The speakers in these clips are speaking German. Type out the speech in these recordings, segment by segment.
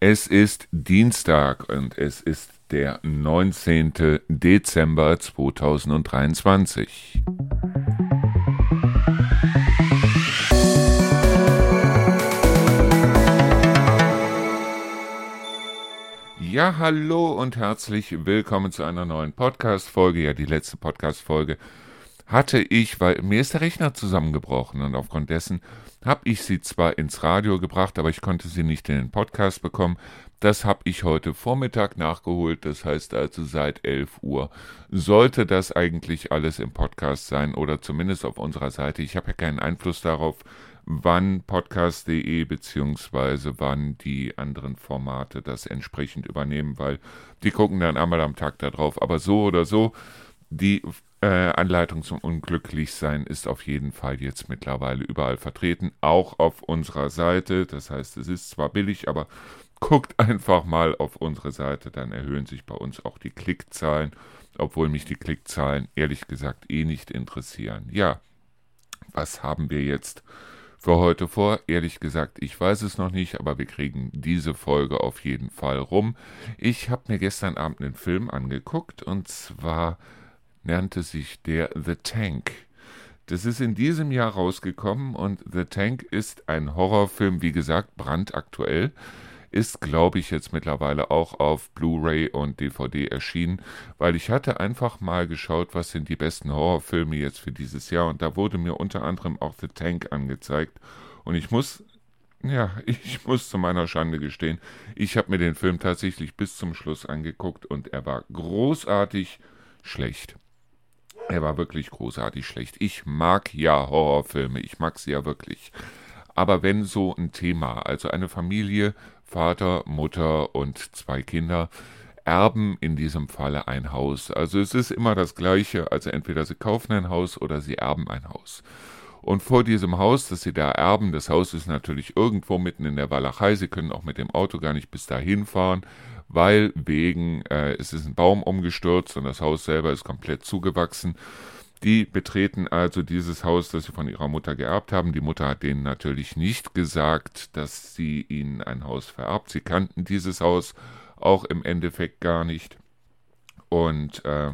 Es ist Dienstag und es ist der 19. Dezember 2023. Ja, hallo und herzlich willkommen zu einer neuen Podcast-Folge. Ja, die letzte Podcast-Folge hatte ich, weil mir ist der Rechner zusammengebrochen und aufgrund dessen habe ich sie zwar ins Radio gebracht, aber ich konnte sie nicht in den Podcast bekommen. Das habe ich heute Vormittag nachgeholt, das heißt also seit 11 Uhr sollte das eigentlich alles im Podcast sein oder zumindest auf unserer Seite. Ich habe ja keinen Einfluss darauf, wann podcast.de beziehungsweise wann die anderen Formate das entsprechend übernehmen, weil die gucken dann einmal am Tag darauf. Aber so oder so, die äh, Anleitung zum Unglücklichsein ist auf jeden Fall jetzt mittlerweile überall vertreten, auch auf unserer Seite. Das heißt, es ist zwar billig, aber guckt einfach mal auf unsere Seite, dann erhöhen sich bei uns auch die Klickzahlen, obwohl mich die Klickzahlen ehrlich gesagt eh nicht interessieren. Ja, was haben wir jetzt für heute vor? Ehrlich gesagt, ich weiß es noch nicht, aber wir kriegen diese Folge auf jeden Fall rum. Ich habe mir gestern Abend einen Film angeguckt und zwar nannte sich der The Tank. Das ist in diesem Jahr rausgekommen und The Tank ist ein Horrorfilm, wie gesagt, brandaktuell. Ist, glaube ich, jetzt mittlerweile auch auf Blu-ray und DVD erschienen, weil ich hatte einfach mal geschaut, was sind die besten Horrorfilme jetzt für dieses Jahr und da wurde mir unter anderem auch The Tank angezeigt. Und ich muss ja, ich muss zu meiner Schande gestehen, ich habe mir den Film tatsächlich bis zum Schluss angeguckt und er war großartig schlecht. Er war wirklich großartig schlecht. Ich mag ja Horrorfilme, ich mag sie ja wirklich. Aber wenn so ein Thema, also eine Familie, Vater, Mutter und zwei Kinder, erben in diesem Falle ein Haus. Also es ist immer das Gleiche, also entweder sie kaufen ein Haus oder sie erben ein Haus. Und vor diesem Haus, das sie da erben, das Haus ist natürlich irgendwo mitten in der Walachei, sie können auch mit dem Auto gar nicht bis dahin fahren, weil wegen, äh, es ist ein Baum umgestürzt und das Haus selber ist komplett zugewachsen. Die betreten also dieses Haus, das sie von ihrer Mutter geerbt haben. Die Mutter hat denen natürlich nicht gesagt, dass sie ihnen ein Haus vererbt. Sie kannten dieses Haus auch im Endeffekt gar nicht. Und äh,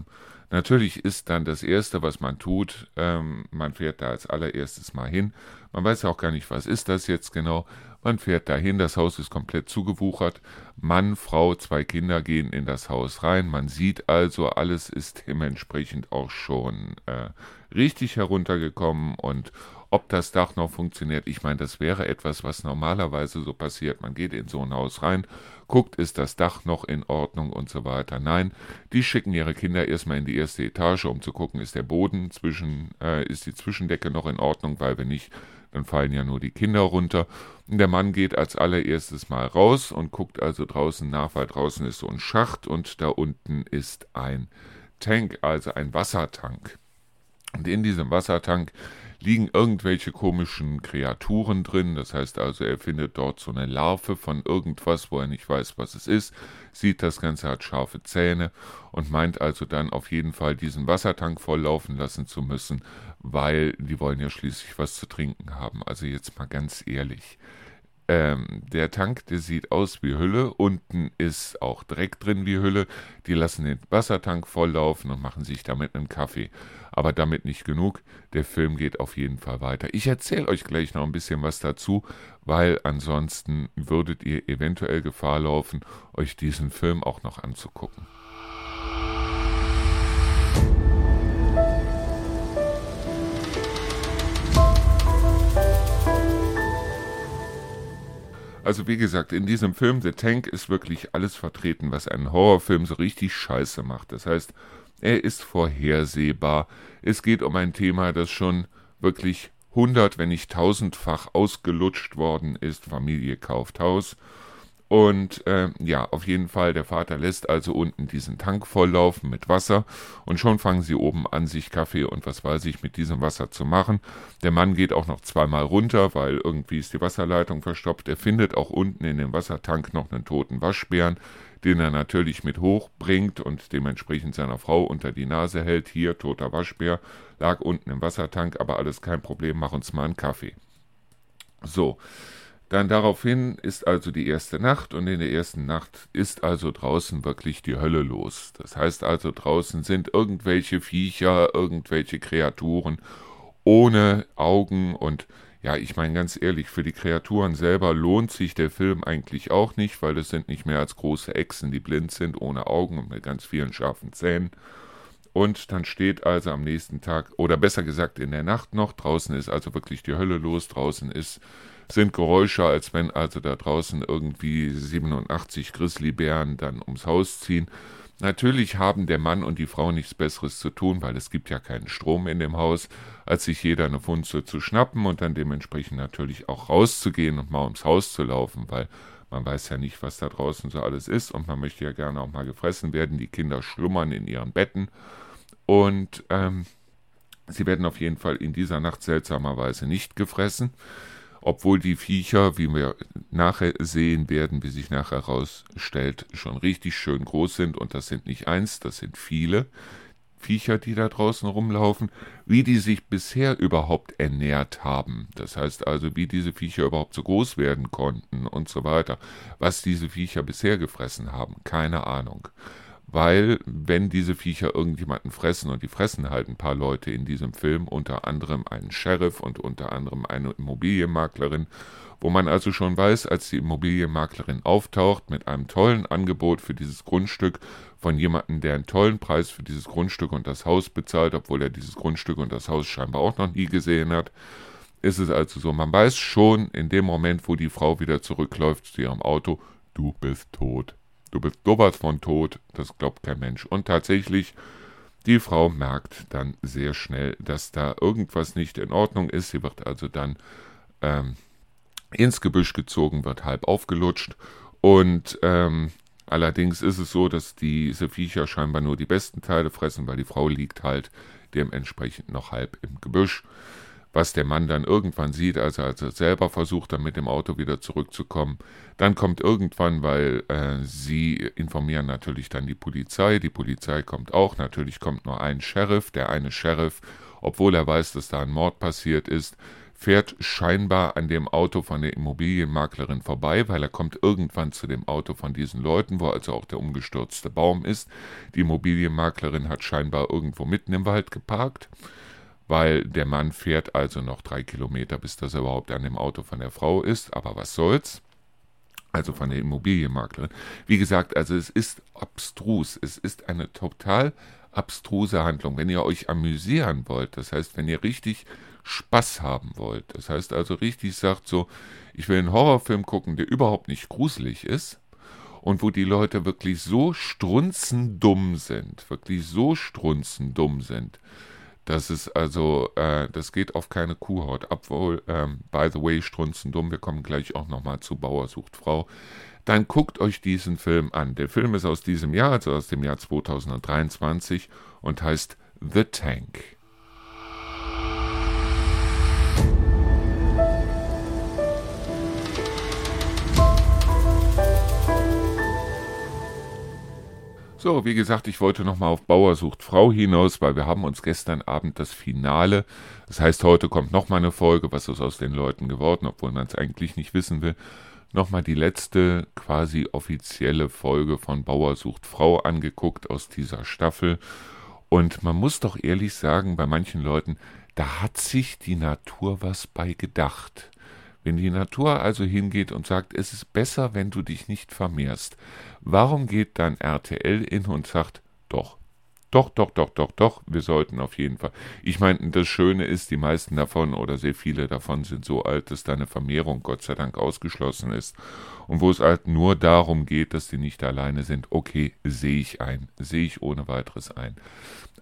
natürlich ist dann das Erste, was man tut, ähm, man fährt da als allererstes mal hin. Man weiß auch gar nicht, was ist das jetzt genau. Man fährt dahin, das Haus ist komplett zugewuchert. Mann, Frau, zwei Kinder gehen in das Haus rein. Man sieht also, alles ist dementsprechend auch schon äh, richtig heruntergekommen und ob das Dach noch funktioniert, ich meine, das wäre etwas, was normalerweise so passiert. Man geht in so ein Haus rein, guckt, ist das Dach noch in Ordnung und so weiter. Nein, die schicken ihre Kinder erstmal in die erste Etage, um zu gucken, ist der Boden zwischen, äh, ist die Zwischendecke noch in Ordnung, weil wenn nicht, dann fallen ja nur die Kinder runter. Und der Mann geht als allererstes mal raus und guckt also draußen nach, weil draußen ist so ein Schacht und da unten ist ein Tank, also ein Wassertank. Und in diesem Wassertank liegen irgendwelche komischen Kreaturen drin. Das heißt also, er findet dort so eine Larve von irgendwas, wo er nicht weiß, was es ist, sieht das Ganze hat scharfe Zähne und meint also dann auf jeden Fall diesen Wassertank volllaufen lassen zu müssen, weil die wollen ja schließlich was zu trinken haben. Also jetzt mal ganz ehrlich. Ähm, der Tank, der sieht aus wie Hülle. Unten ist auch Dreck drin wie Hülle. Die lassen den Wassertank volllaufen und machen sich damit einen Kaffee. Aber damit nicht genug. Der Film geht auf jeden Fall weiter. Ich erzähle euch gleich noch ein bisschen was dazu, weil ansonsten würdet ihr eventuell Gefahr laufen, euch diesen Film auch noch anzugucken. Also wie gesagt, in diesem Film The Tank ist wirklich alles vertreten, was einen Horrorfilm so richtig scheiße macht. Das heißt, er ist vorhersehbar. Es geht um ein Thema, das schon wirklich hundert, wenn nicht tausendfach ausgelutscht worden ist. Familie kauft Haus und äh, ja, auf jeden Fall, der Vater lässt also unten diesen Tank volllaufen mit Wasser und schon fangen sie oben an, sich Kaffee und was weiß ich mit diesem Wasser zu machen. Der Mann geht auch noch zweimal runter, weil irgendwie ist die Wasserleitung verstopft. Er findet auch unten in dem Wassertank noch einen toten Waschbären, den er natürlich mit hochbringt und dementsprechend seiner Frau unter die Nase hält. Hier, toter Waschbär, lag unten im Wassertank, aber alles kein Problem, mach uns mal einen Kaffee. So, Dann daraufhin ist also die erste Nacht und in der ersten Nacht ist also draußen wirklich die Hölle los. Das heißt also draußen sind irgendwelche Viecher, irgendwelche Kreaturen ohne Augen und ja, ich meine ganz ehrlich, für die Kreaturen selber lohnt sich der Film eigentlich auch nicht, weil es sind nicht mehr als große Echsen, die blind sind, ohne Augen und mit ganz vielen scharfen Zähnen. Und dann steht also am nächsten Tag, oder besser gesagt in der Nacht noch, draußen ist also wirklich die Hölle los, draußen ist, sind Geräusche, als wenn also da draußen irgendwie 87 Grizzlybären dann ums Haus ziehen. Natürlich haben der Mann und die Frau nichts Besseres zu tun, weil es gibt ja keinen Strom in dem Haus, als sich jeder eine Funze zu schnappen und dann dementsprechend natürlich auch rauszugehen und mal ums Haus zu laufen, weil man weiß ja nicht, was da draußen so alles ist und man möchte ja gerne auch mal gefressen werden. Die Kinder schlummern in ihren Betten und ähm, sie werden auf jeden Fall in dieser Nacht seltsamerweise nicht gefressen obwohl die Viecher, wie wir nachher sehen werden, wie sich nachher herausstellt, schon richtig schön groß sind und das sind nicht eins, das sind viele Viecher, die da draußen rumlaufen, wie die sich bisher überhaupt ernährt haben. Das heißt also, wie diese Viecher überhaupt so groß werden konnten und so weiter. Was diese Viecher bisher gefressen haben, keine Ahnung weil wenn diese Viecher irgendjemanden fressen und die fressen halt ein paar Leute in diesem Film, unter anderem einen Sheriff und unter anderem eine Immobilienmaklerin, wo man also schon weiß, als die Immobilienmaklerin auftaucht mit einem tollen Angebot für dieses Grundstück von jemandem, der einen tollen Preis für dieses Grundstück und das Haus bezahlt, obwohl er dieses Grundstück und das Haus scheinbar auch noch nie gesehen hat, ist es also so, man weiß schon in dem Moment, wo die Frau wieder zurückläuft zu ihrem Auto, du bist tot du bist sowas von tot, das glaubt kein Mensch. Und tatsächlich, die Frau merkt dann sehr schnell, dass da irgendwas nicht in Ordnung ist. Sie wird also dann ähm, ins Gebüsch gezogen, wird halb aufgelutscht. Und ähm, allerdings ist es so, dass diese Viecher scheinbar nur die besten Teile fressen, weil die Frau liegt halt dementsprechend noch halb im Gebüsch was der Mann dann irgendwann sieht, als er, also selber versucht, dann mit dem Auto wieder zurückzukommen. Dann kommt irgendwann, weil äh, sie informieren natürlich dann die Polizei, die Polizei kommt auch, natürlich kommt nur ein Sheriff, der eine Sheriff, obwohl er weiß, dass da ein Mord passiert ist, fährt scheinbar an dem Auto von der Immobilienmaklerin vorbei, weil er kommt irgendwann zu dem Auto von diesen Leuten, wo also auch der umgestürzte Baum ist. Die Immobilienmaklerin hat scheinbar irgendwo mitten im Wald geparkt weil der Mann fährt also noch drei Kilometer, bis das überhaupt an dem Auto von der Frau ist. Aber was soll's? Also von der Immobilienmaklerin. Wie gesagt, also es ist abstrus. Es ist eine total abstruse Handlung. Wenn ihr euch amüsieren wollt, das heißt, wenn ihr richtig Spaß haben wollt, das heißt also richtig sagt so, ich will einen Horrorfilm gucken, der überhaupt nicht gruselig ist und wo die Leute wirklich so strunzendumm sind, wirklich so strunzendumm sind, das ist also, äh, das geht auf keine Kuhhaut. Obwohl, ähm, by the way, strunzendumm, wir kommen gleich auch nochmal zu Bauer sucht Frau. Dann guckt euch diesen Film an. Der Film ist aus diesem Jahr, also aus dem Jahr 2023 und heißt The Tank. So, wie gesagt, ich wollte nochmal auf Bauer sucht Frau hinaus, weil wir haben uns gestern Abend das Finale, das heißt, heute kommt nochmal eine Folge, was ist aus den Leuten geworden, obwohl man es eigentlich nicht wissen will, nochmal die letzte quasi offizielle Folge von Bauer sucht Frau angeguckt aus dieser Staffel. Und man muss doch ehrlich sagen, bei manchen Leuten, da hat sich die Natur was bei gedacht. Wenn die Natur also hingeht und sagt, es ist besser, wenn du dich nicht vermehrst, warum geht dann RTL in und sagt, doch, doch, doch, doch, doch, doch, wir sollten auf jeden Fall. Ich meine, das Schöne ist, die meisten davon oder sehr viele davon sind so alt, dass da eine Vermehrung Gott sei Dank ausgeschlossen ist. Und wo es halt nur darum geht, dass die nicht alleine sind, okay, sehe ich ein, sehe ich ohne weiteres ein.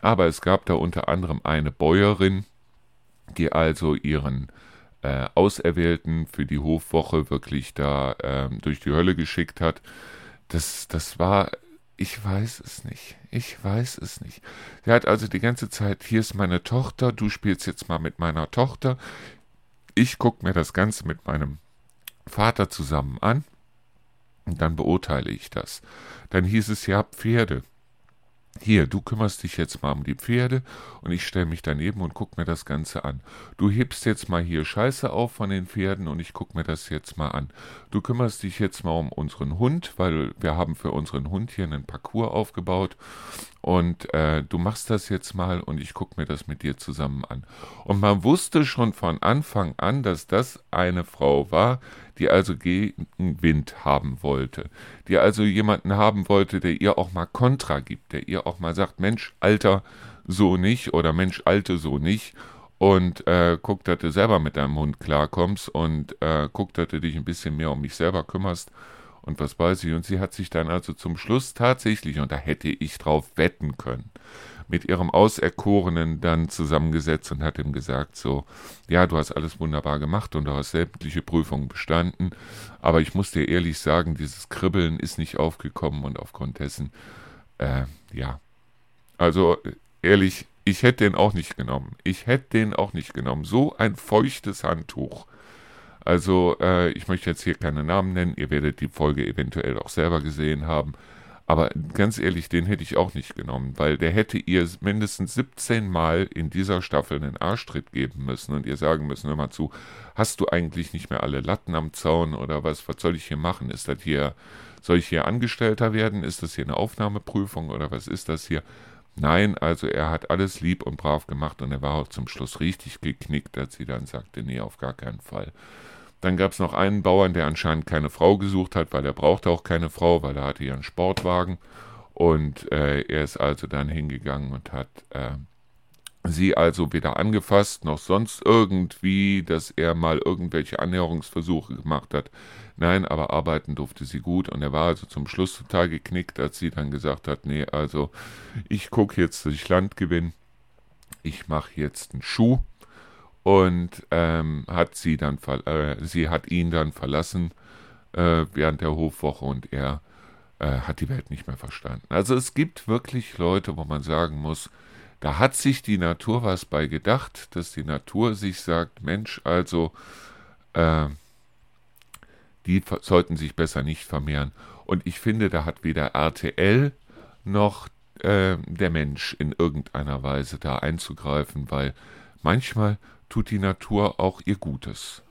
Aber es gab da unter anderem eine Bäuerin, die also ihren äh, Auserwählten für die Hofwoche wirklich da äh, durch die Hölle geschickt hat. Das, das war, ich weiß es nicht. Ich weiß es nicht. Sie hat also die ganze Zeit, hier ist meine Tochter, du spielst jetzt mal mit meiner Tochter. Ich gucke mir das Ganze mit meinem Vater zusammen an und dann beurteile ich das. Dann hieß es ja Pferde. Hier, du kümmerst dich jetzt mal um die Pferde und ich stelle mich daneben und guck mir das Ganze an. Du hebst jetzt mal hier Scheiße auf von den Pferden und ich guck mir das jetzt mal an. Du kümmerst dich jetzt mal um unseren Hund, weil wir haben für unseren Hund hier einen Parcours aufgebaut und äh, du machst das jetzt mal und ich guck mir das mit dir zusammen an. Und man wusste schon von Anfang an, dass das eine Frau war, die also Gegenwind haben wollte, die also jemanden haben wollte, der ihr auch mal Kontra gibt, der ihr auch mal sagt, Mensch, Alter, so nicht oder Mensch, Alte, so nicht. Und äh, guck, dass du selber mit deinem Hund klarkommst und äh, guck, dass du dich ein bisschen mehr um mich selber kümmerst und was weiß ich. Und sie hat sich dann also zum Schluss tatsächlich, und da hätte ich drauf wetten können, mit ihrem Auserkorenen dann zusammengesetzt und hat ihm gesagt, so, ja, du hast alles wunderbar gemacht und du hast sämtliche Prüfungen bestanden, aber ich muss dir ehrlich sagen, dieses Kribbeln ist nicht aufgekommen und aufgrund dessen, äh, ja, also ehrlich, ich hätte den auch nicht genommen. Ich hätte den auch nicht genommen. So ein feuchtes Handtuch. Also, äh, ich möchte jetzt hier keine Namen nennen, ihr werdet die Folge eventuell auch selber gesehen haben. Aber ganz ehrlich, den hätte ich auch nicht genommen, weil der hätte ihr mindestens 17 Mal in dieser Staffel einen Arschtritt geben müssen und ihr sagen müssen, hör mal zu, hast du eigentlich nicht mehr alle Latten am Zaun oder was, was soll ich hier machen? Ist das hier, soll ich hier Angestellter werden? Ist das hier eine Aufnahmeprüfung oder was ist das hier? Nein, also er hat alles lieb und brav gemacht und er war auch zum Schluss richtig geknickt, als sie dann sagte, nee, auf gar keinen Fall. Dann gab es noch einen Bauern, der anscheinend keine Frau gesucht hat, weil er brauchte auch keine Frau, weil er hatte ja einen Sportwagen. Und äh, er ist also dann hingegangen und hat äh, sie also weder angefasst noch sonst irgendwie, dass er mal irgendwelche Annäherungsversuche gemacht hat. Nein, aber arbeiten durfte sie gut und er war also zum Schluss total geknickt, als sie dann gesagt hat, nee, also ich gucke jetzt, dass ich Land gewinne. Ich mache jetzt einen Schuh und ähm, hat sie dann äh, sie hat ihn dann verlassen äh, während der Hofwoche und er äh, hat die Welt nicht mehr verstanden. Also es gibt wirklich Leute, wo man sagen muss, da hat sich die Natur was bei gedacht, dass die Natur sich sagt, Mensch, also äh, die sollten sich besser nicht vermehren. Und ich finde, da hat weder RTL noch äh, der Mensch in irgendeiner Weise da einzugreifen, weil manchmal tut die Natur auch ihr Gutes.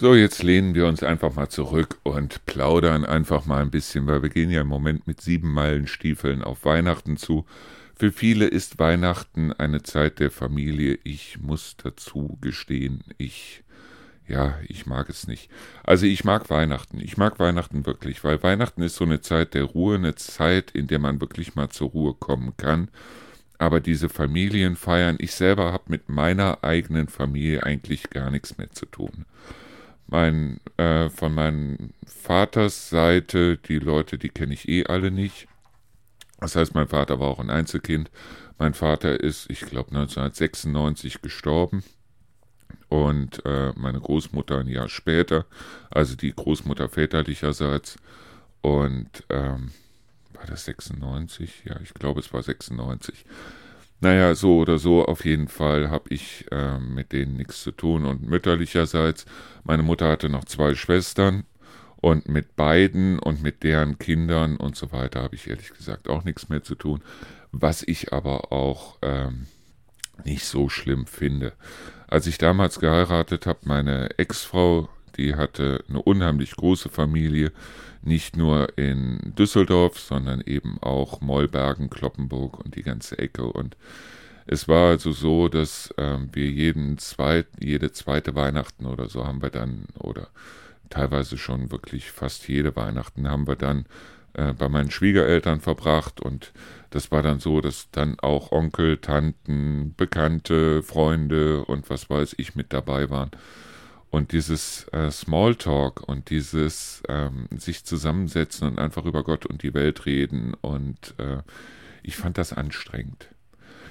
So, jetzt lehnen wir uns einfach mal zurück und plaudern einfach mal ein bisschen, weil wir gehen ja im Moment mit sieben Meilen Stiefeln auf Weihnachten zu. Für viele ist Weihnachten eine Zeit der Familie. Ich muss dazu gestehen, ich ja, ich mag es nicht. Also ich mag Weihnachten. Ich mag Weihnachten wirklich, weil Weihnachten ist so eine Zeit der Ruhe, eine Zeit, in der man wirklich mal zur Ruhe kommen kann. Aber diese Familienfeiern, ich selber habe mit meiner eigenen Familie eigentlich gar nichts mehr zu tun. Mein, äh, von meinem Vaters Seite, die Leute, die kenne ich eh alle nicht. Das heißt, mein Vater war auch ein Einzelkind. Mein Vater ist, ich glaube, 1996 gestorben und äh, meine Großmutter ein Jahr später, also die Großmutter väterlicherseits. Und ähm, war das 96? Ja, ich glaube, es war 96. Naja, so oder so, auf jeden Fall habe ich äh, mit denen nichts zu tun. Und mütterlicherseits, meine Mutter hatte noch zwei Schwestern und mit beiden und mit deren Kindern und so weiter habe ich ehrlich gesagt auch nichts mehr zu tun. Was ich aber auch ähm, nicht so schlimm finde. Als ich damals geheiratet habe, meine Ex-Frau, die hatte eine unheimlich große Familie, nicht nur in Düsseldorf, sondern eben auch Mollbergen, Kloppenburg und die ganze Ecke. Und es war also so, dass ähm, wir jeden zweit, jede zweite Weihnachten oder so haben wir dann, oder teilweise schon wirklich fast jede Weihnachten haben wir dann äh, bei meinen Schwiegereltern verbracht und das war dann so, dass dann auch Onkel, Tanten, Bekannte, Freunde und was weiß ich mit dabei waren. Und dieses äh, Smalltalk und dieses ähm, sich zusammensetzen und einfach über Gott und die Welt reden und äh, ich fand das anstrengend.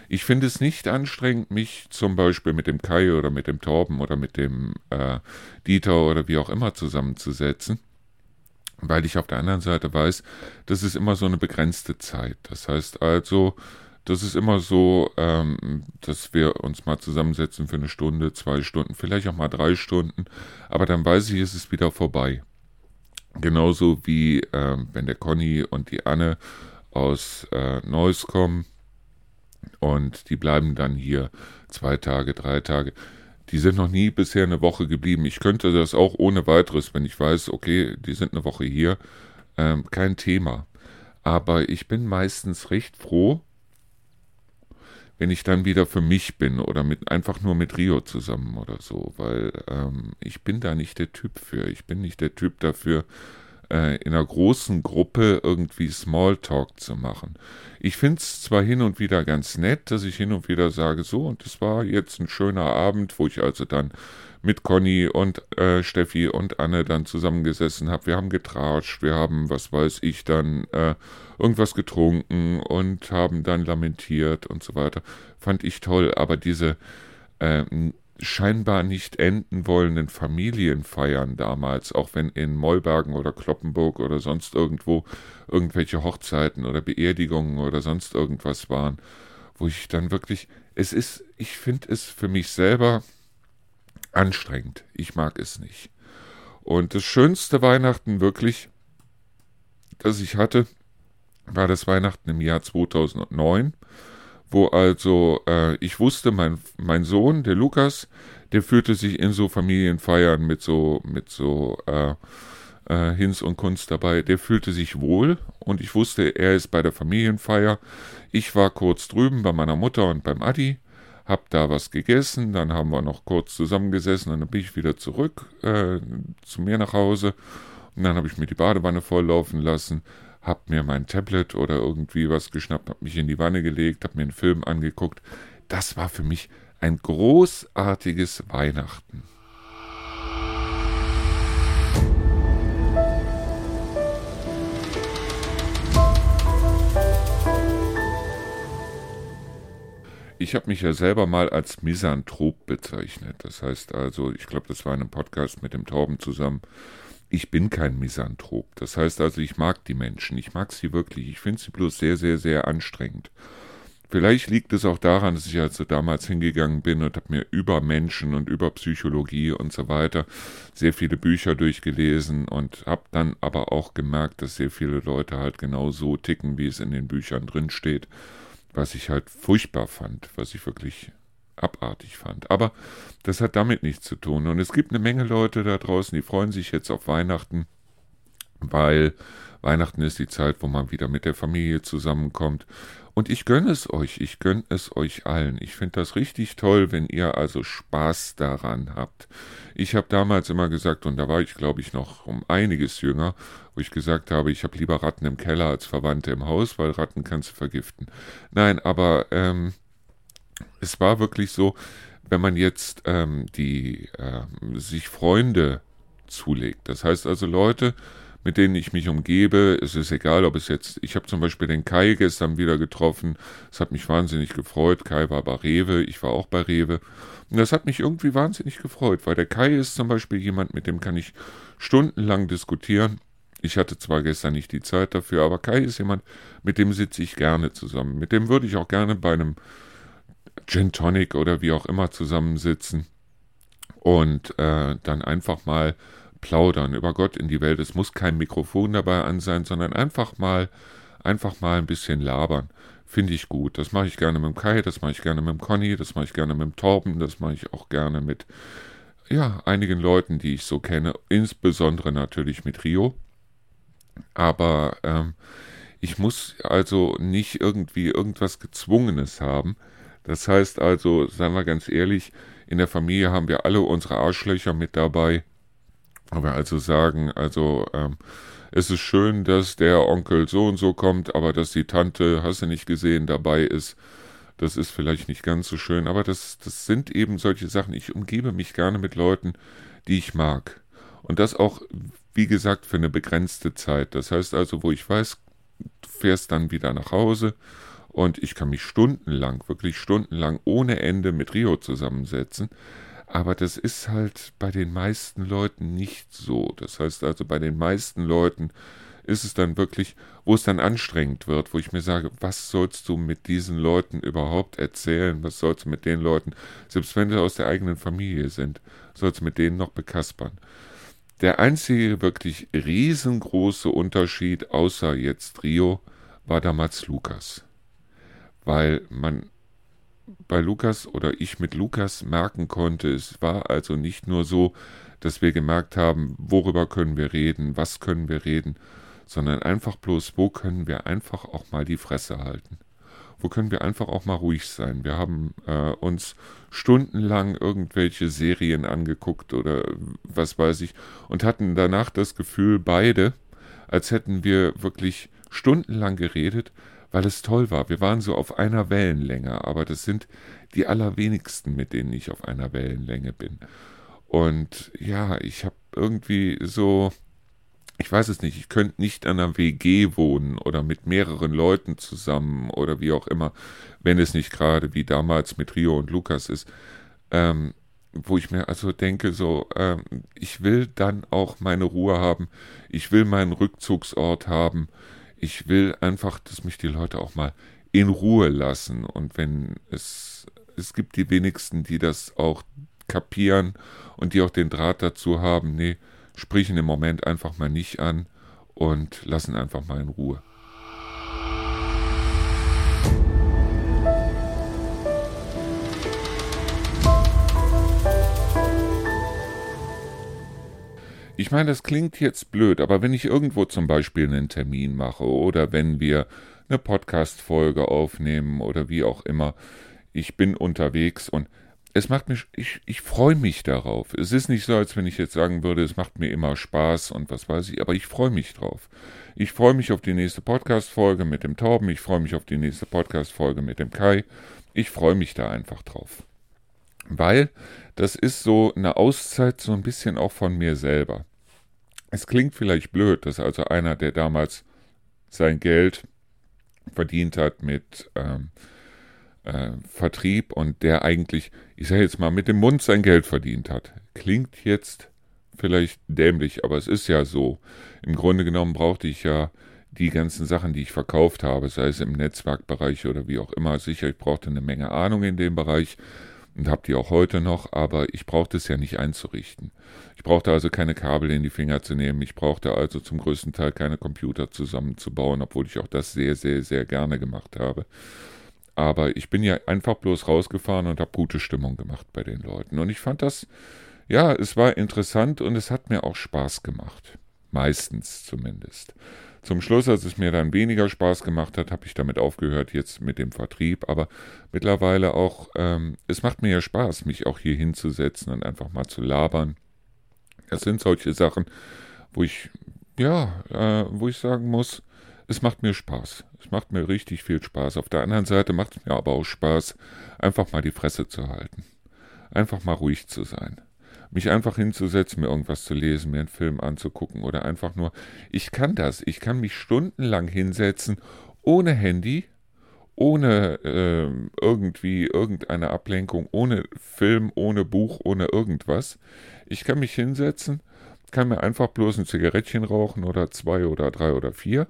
Ich finde es nicht anstrengend, mich zum Beispiel mit dem Kai oder mit dem Torben oder mit dem äh, Dieter oder wie auch immer zusammenzusetzen weil ich auf der anderen Seite weiß, das ist immer so eine begrenzte Zeit. Das heißt also, das ist immer so, ähm, dass wir uns mal zusammensetzen für eine Stunde, zwei Stunden, vielleicht auch mal drei Stunden, aber dann weiß ich, es ist wieder vorbei. Genauso wie ähm, wenn der Conny und die Anne aus äh, Neuss kommen und die bleiben dann hier zwei Tage, drei Tage. Die sind noch nie bisher eine Woche geblieben. Ich könnte das auch ohne weiteres, wenn ich weiß, okay, die sind eine Woche hier, ähm, kein Thema. Aber ich bin meistens recht froh, wenn ich dann wieder für mich bin oder mit einfach nur mit Rio zusammen oder so, weil ähm, ich bin da nicht der Typ für. Ich bin nicht der Typ dafür, äh, in einer großen Gruppe irgendwie Smalltalk zu machen. Ich finde es zwar hin und wieder ganz nett, dass ich hin und wieder sage, so, und es war jetzt ein schöner Abend, wo ich also dann mit Conny und äh, Steffi und Anne dann zusammengesessen habe. Wir haben getratscht, wir haben, was weiß ich, dann äh, irgendwas getrunken und haben dann lamentiert und so weiter. Fand ich toll, aber diese äh, scheinbar nicht enden wollenden Familienfeiern damals, auch wenn in Mollbergen oder Kloppenburg oder sonst irgendwo irgendwelche Hochzeiten oder Beerdigungen oder sonst irgendwas waren, wo ich dann wirklich, es ist, ich finde es für mich selber anstrengend. Ich mag es nicht. Und das schönste Weihnachten wirklich, das ich hatte, war das Weihnachten im Jahr 2009, wo also äh, ich wusste, mein, mein Sohn, der Lukas, der fühlte sich in so Familienfeiern mit so, mit so äh, äh, Hinz und Kunst dabei, der fühlte sich wohl und ich wusste, er ist bei der Familienfeier. Ich war kurz drüben bei meiner Mutter und beim Adi, hab da was gegessen, dann haben wir noch kurz zusammengesessen und dann bin ich wieder zurück äh, zu mir nach Hause. Und dann habe ich mir die Badewanne volllaufen lassen, hab mir mein Tablet oder irgendwie was geschnappt, hab mich in die Wanne gelegt, hab mir einen Film angeguckt. Das war für mich ein großartiges Weihnachten. Ich habe mich ja selber mal als Misanthrop bezeichnet. Das heißt also, ich glaube, das war in einem Podcast mit dem Tauben zusammen ich bin kein Misanthrop. Das heißt also, ich mag die Menschen. Ich mag sie wirklich. Ich finde sie bloß sehr, sehr, sehr anstrengend. Vielleicht liegt es auch daran, dass ich also damals hingegangen bin und habe mir über Menschen und über Psychologie und so weiter sehr viele Bücher durchgelesen und habe dann aber auch gemerkt, dass sehr viele Leute halt genau so ticken, wie es in den Büchern drin steht, was ich halt furchtbar fand, was ich wirklich abartig fand. Aber das hat damit nichts zu tun. Und es gibt eine Menge Leute da draußen, die freuen sich jetzt auf Weihnachten, weil Weihnachten ist die Zeit, wo man wieder mit der Familie zusammenkommt. Und ich gönne es euch, ich gönne es euch allen. Ich finde das richtig toll, wenn ihr also Spaß daran habt. Ich habe damals immer gesagt, und da war ich, glaube ich, noch um einiges jünger, wo ich gesagt habe, ich habe lieber Ratten im Keller als Verwandte im Haus, weil Ratten kannst du vergiften. Nein, aber ähm, es war wirklich so, wenn man jetzt ähm, die äh, sich Freunde zulegt. Das heißt also Leute, mit denen ich mich umgebe. Es ist egal, ob es jetzt, ich habe zum Beispiel den Kai gestern wieder getroffen. Es hat mich wahnsinnig gefreut. Kai war bei Rewe, ich war auch bei Rewe. Und das hat mich irgendwie wahnsinnig gefreut, weil der Kai ist zum Beispiel jemand, mit dem kann ich stundenlang diskutieren. Ich hatte zwar gestern nicht die Zeit dafür, aber Kai ist jemand, mit dem sitze ich gerne zusammen. Mit dem würde ich auch gerne bei einem Gin Tonic oder wie auch immer zusammensitzen und äh, dann einfach mal plaudern über Gott in die Welt. Es muss kein Mikrofon dabei an sein, sondern einfach mal, einfach mal ein bisschen labern. Finde ich gut. Das mache ich gerne mit dem Kai, das mache ich gerne mit dem Conny, das mache ich gerne mit dem Torben, das mache ich auch gerne mit ja, einigen Leuten, die ich so kenne, insbesondere natürlich mit Rio. Aber ähm, ich muss also nicht irgendwie irgendwas Gezwungenes haben. Das heißt also, seien wir ganz ehrlich, in der Familie haben wir alle unsere Arschlöcher mit dabei. Wo wir also sagen, also ähm, es ist schön, dass der Onkel so und so kommt, aber dass die Tante, hast du nicht gesehen, dabei ist, das ist vielleicht nicht ganz so schön. Aber das, das sind eben solche Sachen. Ich umgebe mich gerne mit Leuten, die ich mag. Und das auch, wie gesagt, für eine begrenzte Zeit. Das heißt also, wo ich weiß, du fährst dann wieder nach Hause und ich kann mich stundenlang, wirklich stundenlang ohne Ende mit Rio zusammensetzen. Aber das ist halt bei den meisten Leuten nicht so. Das heißt also, bei den meisten Leuten ist es dann wirklich, wo es dann anstrengend wird, wo ich mir sage, was sollst du mit diesen Leuten überhaupt erzählen? Was sollst du mit den Leuten, selbst wenn sie aus der eigenen Familie sind, sollst du mit denen noch bekaspern? Der einzige wirklich riesengroße Unterschied, außer jetzt Rio, war damals Lukas. Weil man bei Lukas oder ich mit Lukas merken konnte, es war also nicht nur so, dass wir gemerkt haben, worüber können wir reden, was können wir reden, sondern einfach bloß, wo können wir einfach auch mal die Fresse halten. Wo können wir einfach auch mal ruhig sein? Wir haben äh, uns stundenlang irgendwelche Serien angeguckt oder was weiß ich und hatten danach das Gefühl, beide, als hätten wir wirklich stundenlang geredet, weil es toll war. Wir waren so auf einer Wellenlänge, aber das sind die allerwenigsten, mit denen ich auf einer Wellenlänge bin. Und ja, ich habe irgendwie so ich weiß es nicht, ich könnte nicht an einer WG wohnen oder mit mehreren Leuten zusammen oder wie auch immer, wenn es nicht gerade wie damals mit Rio und Lukas ist, ähm, wo ich mir also denke, so, ähm, ich will dann auch meine Ruhe haben, ich will meinen Rückzugsort haben, ich will einfach, dass mich die Leute auch mal in Ruhe lassen und wenn es, es gibt die wenigsten, die das auch kapieren und die auch den Draht dazu haben, nee, sprechen im Moment einfach mal nicht an und lassen einfach mal in Ruhe. Ich meine, das klingt jetzt blöd, aber wenn ich irgendwo zum Beispiel einen Termin mache oder wenn wir eine Podcast-Folge aufnehmen oder wie auch immer, ich bin unterwegs und es macht mich, ich, ich freue mich darauf. Es ist nicht so, als wenn ich jetzt sagen würde, es macht mir immer Spaß und was weiß ich, aber ich freue mich drauf. Ich freue mich auf die nächste Podcast-Folge mit dem Torben, ich freue mich auf die nächste Podcast-Folge mit dem Kai. Ich freue mich da einfach drauf. Weil das ist so eine Auszeit so ein bisschen auch von mir selber. Es klingt vielleicht blöd, dass also einer, der damals sein Geld verdient hat mit ähm, äh, Vertrieb und der eigentlich, ich sage jetzt mal, mit dem Mund sein Geld verdient hat. Klingt jetzt vielleicht dämlich, aber es ist ja so. Im Grunde genommen brauchte ich ja die ganzen Sachen, die ich verkauft habe, sei es im Netzwerkbereich oder wie auch immer. Sicher, ich brauchte eine Menge Ahnung in dem Bereich und habe die auch heute noch, aber ich brauchte es ja nicht einzurichten. Ich brauchte also keine Kabel in die Finger zu nehmen. Ich brauchte also zum größten Teil keine Computer zusammenzubauen, obwohl ich auch das sehr, sehr, sehr gerne gemacht habe. Aber ich bin ja einfach bloß rausgefahren und habe gute Stimmung gemacht bei den Leuten. Und ich fand das, ja, es war interessant und es hat mir auch Spaß gemacht. Meistens zumindest. Zum Schluss, als es mir dann weniger Spaß gemacht hat, habe ich damit aufgehört, jetzt mit dem Vertrieb. Aber mittlerweile auch, ähm, es macht mir ja Spaß, mich auch hier hinzusetzen und einfach mal zu labern. Das sind solche Sachen, wo ich, ja, äh, wo ich sagen muss, es macht mir Spaß. Es macht mir richtig viel Spaß. Auf der anderen Seite macht es mir aber auch Spaß, einfach mal die Fresse zu halten. Einfach mal ruhig zu sein. Mich einfach hinzusetzen, mir irgendwas zu lesen, mir einen Film anzugucken oder einfach nur, ich kann das. Ich kann mich stundenlang hinsetzen, ohne Handy, ohne äh, irgendwie irgendeine Ablenkung, ohne Film, ohne Buch, ohne irgendwas. Ich kann mich hinsetzen, kann mir einfach bloß ein Zigarettchen rauchen oder zwei oder drei oder vier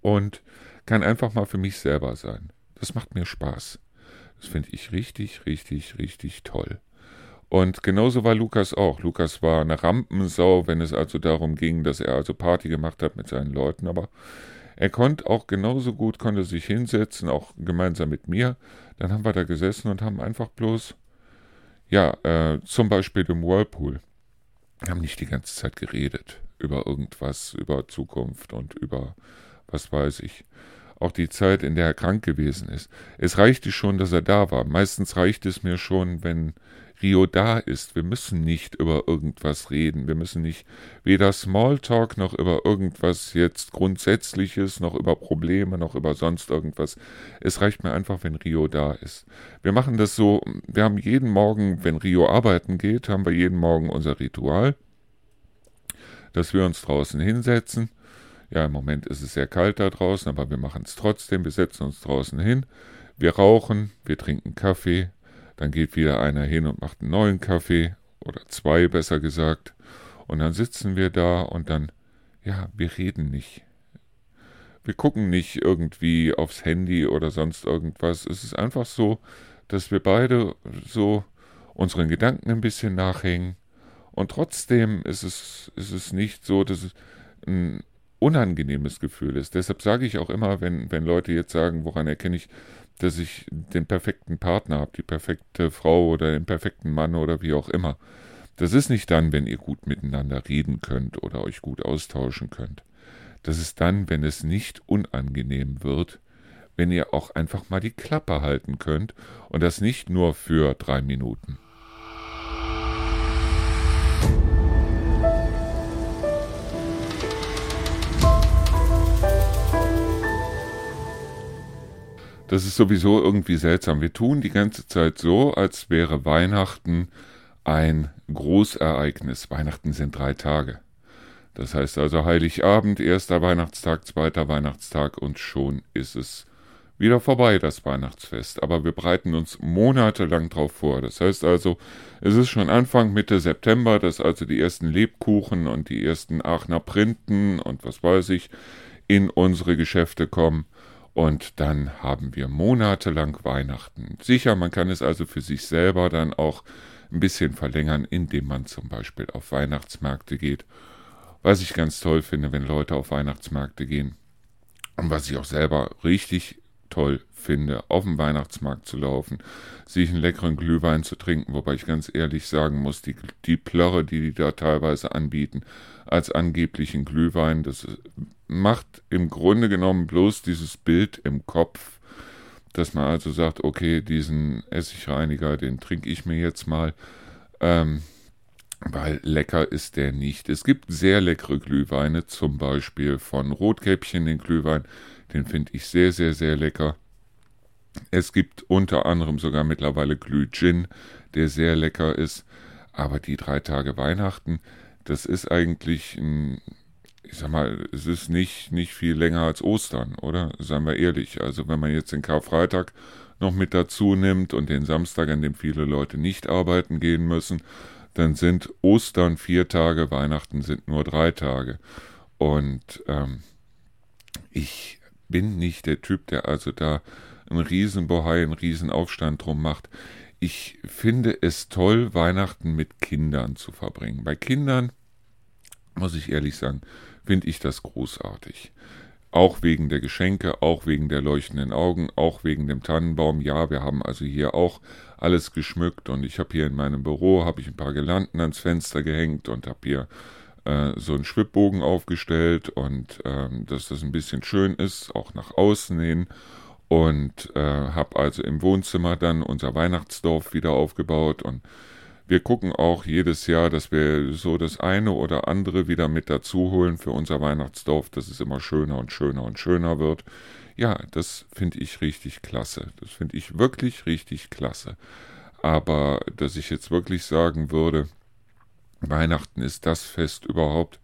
und kann einfach mal für mich selber sein. Das macht mir Spaß. Das finde ich richtig, richtig, richtig toll. Und genauso war Lukas auch. Lukas war eine Rampensau, wenn es also darum ging, dass er also Party gemacht hat mit seinen Leuten, aber er konnte auch genauso gut, konnte sich hinsetzen, auch gemeinsam mit mir. Dann haben wir da gesessen und haben einfach bloß, ja, äh, zum Beispiel im Whirlpool, haben nicht die ganze Zeit geredet über irgendwas, über Zukunft und über was weiß ich. Auch die Zeit, in der er krank gewesen ist. Es reichte schon, dass er da war. Meistens reicht es mir schon, wenn Rio da ist. Wir müssen nicht über irgendwas reden. Wir müssen nicht weder Smalltalk noch über irgendwas jetzt Grundsätzliches, noch über Probleme, noch über sonst irgendwas. Es reicht mir einfach, wenn Rio da ist. Wir machen das so, wir haben jeden Morgen, wenn Rio arbeiten geht, haben wir jeden Morgen unser Ritual, dass wir uns draußen hinsetzen ja, im Moment ist es sehr kalt da draußen, aber wir machen es trotzdem. Wir setzen uns draußen hin, wir rauchen, wir trinken Kaffee, dann geht wieder einer hin und macht einen neuen Kaffee oder zwei besser gesagt. Und dann sitzen wir da und dann, ja, wir reden nicht. Wir gucken nicht irgendwie aufs Handy oder sonst irgendwas. Es ist einfach so, dass wir beide so unseren Gedanken ein bisschen nachhängen. Und trotzdem ist es, ist es nicht so, dass es ein unangenehmes Gefühl ist. Deshalb sage ich auch immer, wenn, wenn Leute jetzt sagen, woran erkenne ich, dass ich den perfekten Partner habe, die perfekte Frau oder den perfekten Mann oder wie auch immer. Das ist nicht dann, wenn ihr gut miteinander reden könnt oder euch gut austauschen könnt. Das ist dann, wenn es nicht unangenehm wird, wenn ihr auch einfach mal die Klappe halten könnt und das nicht nur für drei Minuten. Das ist sowieso irgendwie seltsam. Wir tun die ganze Zeit so, als wäre Weihnachten ein Großereignis. Weihnachten sind drei Tage. Das heißt also Heiligabend, erster Weihnachtstag, zweiter Weihnachtstag und schon ist es wieder vorbei, das Weihnachtsfest. Aber wir bereiten uns monatelang darauf vor. Das heißt also, es ist schon Anfang, Mitte September, dass also die ersten Lebkuchen und die ersten Aachener Printen und was weiß ich in unsere Geschäfte kommen. Und dann haben wir monatelang Weihnachten. Sicher, man kann es also für sich selber dann auch ein bisschen verlängern, indem man zum Beispiel auf Weihnachtsmärkte geht. Was ich ganz toll finde, wenn Leute auf Weihnachtsmärkte gehen. Und was ich auch selber richtig toll finde, auf dem Weihnachtsmarkt zu laufen, sich einen leckeren Glühwein zu trinken, wobei ich ganz ehrlich sagen muss, die, die Plörre, die die da teilweise anbieten, als angeblichen Glühwein, das macht im Grunde genommen bloß dieses Bild im Kopf, dass man also sagt, okay, diesen Essigreiniger, den trinke ich mir jetzt mal, ähm, weil lecker ist der nicht. Es gibt sehr leckere Glühweine, zum Beispiel von Rotkäppchen den Glühwein, den finde ich sehr, sehr, sehr lecker. Es gibt unter anderem sogar mittlerweile Glüh-Gin, der sehr lecker ist. Aber die drei Tage Weihnachten, das ist eigentlich ein ich sag mal, es ist nicht, nicht viel länger als Ostern, oder? Seien wir ehrlich. Also wenn man jetzt den Karfreitag noch mit dazu nimmt und den Samstag, an dem viele Leute nicht arbeiten gehen müssen, dann sind Ostern vier Tage, Weihnachten sind nur drei Tage. Und ähm, ich bin nicht der Typ, der also da einen Riesenbohai, einen Riesenaufstand drum macht. Ich finde es toll, Weihnachten mit Kindern zu verbringen. Bei Kindern, muss ich ehrlich sagen, finde ich das großartig. Auch wegen der Geschenke, auch wegen der leuchtenden Augen, auch wegen dem Tannenbaum. Ja, wir haben also hier auch alles geschmückt und ich habe hier in meinem Büro habe ich ein paar Girlanden ans Fenster gehängt und habe hier äh, so einen Schwibbogen aufgestellt und äh, dass das ein bisschen schön ist, auch nach außen hin und äh, habe also im Wohnzimmer dann unser Weihnachtsdorf wieder aufgebaut und wir gucken auch jedes Jahr, dass wir so das eine oder andere wieder mit dazu holen für unser Weihnachtsdorf, dass es immer schöner und schöner und schöner wird. Ja, das finde ich richtig klasse. Das finde ich wirklich richtig klasse. Aber dass ich jetzt wirklich sagen würde, Weihnachten ist das Fest überhaupt.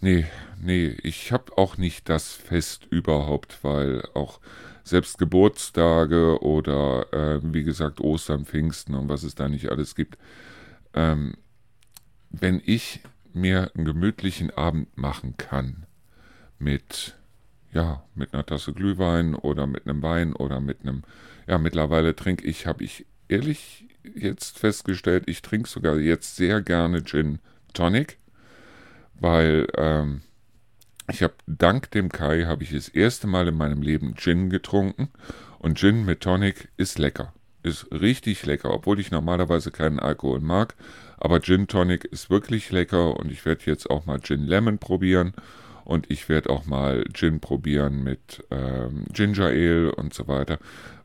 Nee, nee, ich habe auch nicht das Fest überhaupt, weil auch selbst Geburtstage oder äh, wie gesagt Ostern, Pfingsten und was es da nicht alles gibt. Ähm, wenn ich mir einen gemütlichen Abend machen kann mit ja mit einer Tasse Glühwein oder mit einem Wein oder mit einem ja mittlerweile trinke ich habe ich ehrlich jetzt festgestellt ich trinke sogar jetzt sehr gerne Gin Tonic weil ähm, ich habe dank dem Kai habe ich das erste Mal in meinem Leben Gin getrunken und Gin mit Tonic ist lecker. Ist richtig lecker, obwohl ich normalerweise keinen Alkohol mag. Aber Gin Tonic ist wirklich lecker und ich werde jetzt auch mal Gin Lemon probieren und ich werde auch mal Gin probieren mit ähm, Ginger Ale und so weiter,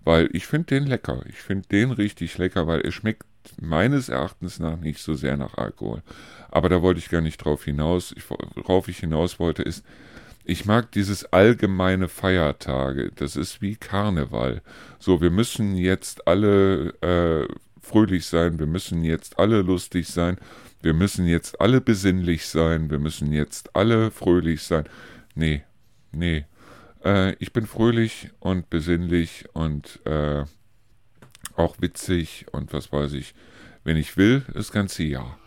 weil ich finde den lecker. Ich finde den richtig lecker, weil er schmeckt meines Erachtens nach nicht so sehr nach Alkohol. Aber da wollte ich gar nicht drauf hinaus. Ich, worauf ich hinaus wollte, ist, ich mag dieses allgemeine Feiertage. Das ist wie Karneval. So, wir müssen jetzt alle äh, fröhlich sein, wir müssen jetzt alle lustig sein, wir müssen jetzt alle besinnlich sein, wir müssen jetzt alle fröhlich sein. Nee, nee. Äh, ich bin fröhlich und besinnlich und äh, auch witzig und was weiß ich, wenn ich will, das ganze Jahr.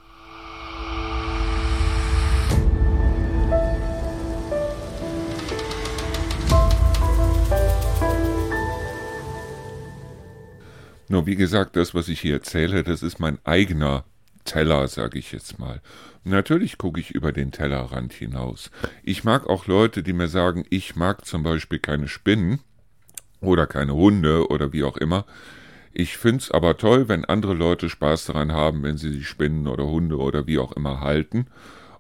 Nur wie gesagt, das, was ich hier erzähle, das ist mein eigener Teller, sage ich jetzt mal. Natürlich gucke ich über den Tellerrand hinaus. Ich mag auch Leute, die mir sagen, ich mag zum Beispiel keine Spinnen oder keine Hunde oder wie auch immer. Ich find's aber toll, wenn andere Leute Spaß daran haben, wenn sie die Spinnen oder Hunde oder wie auch immer halten.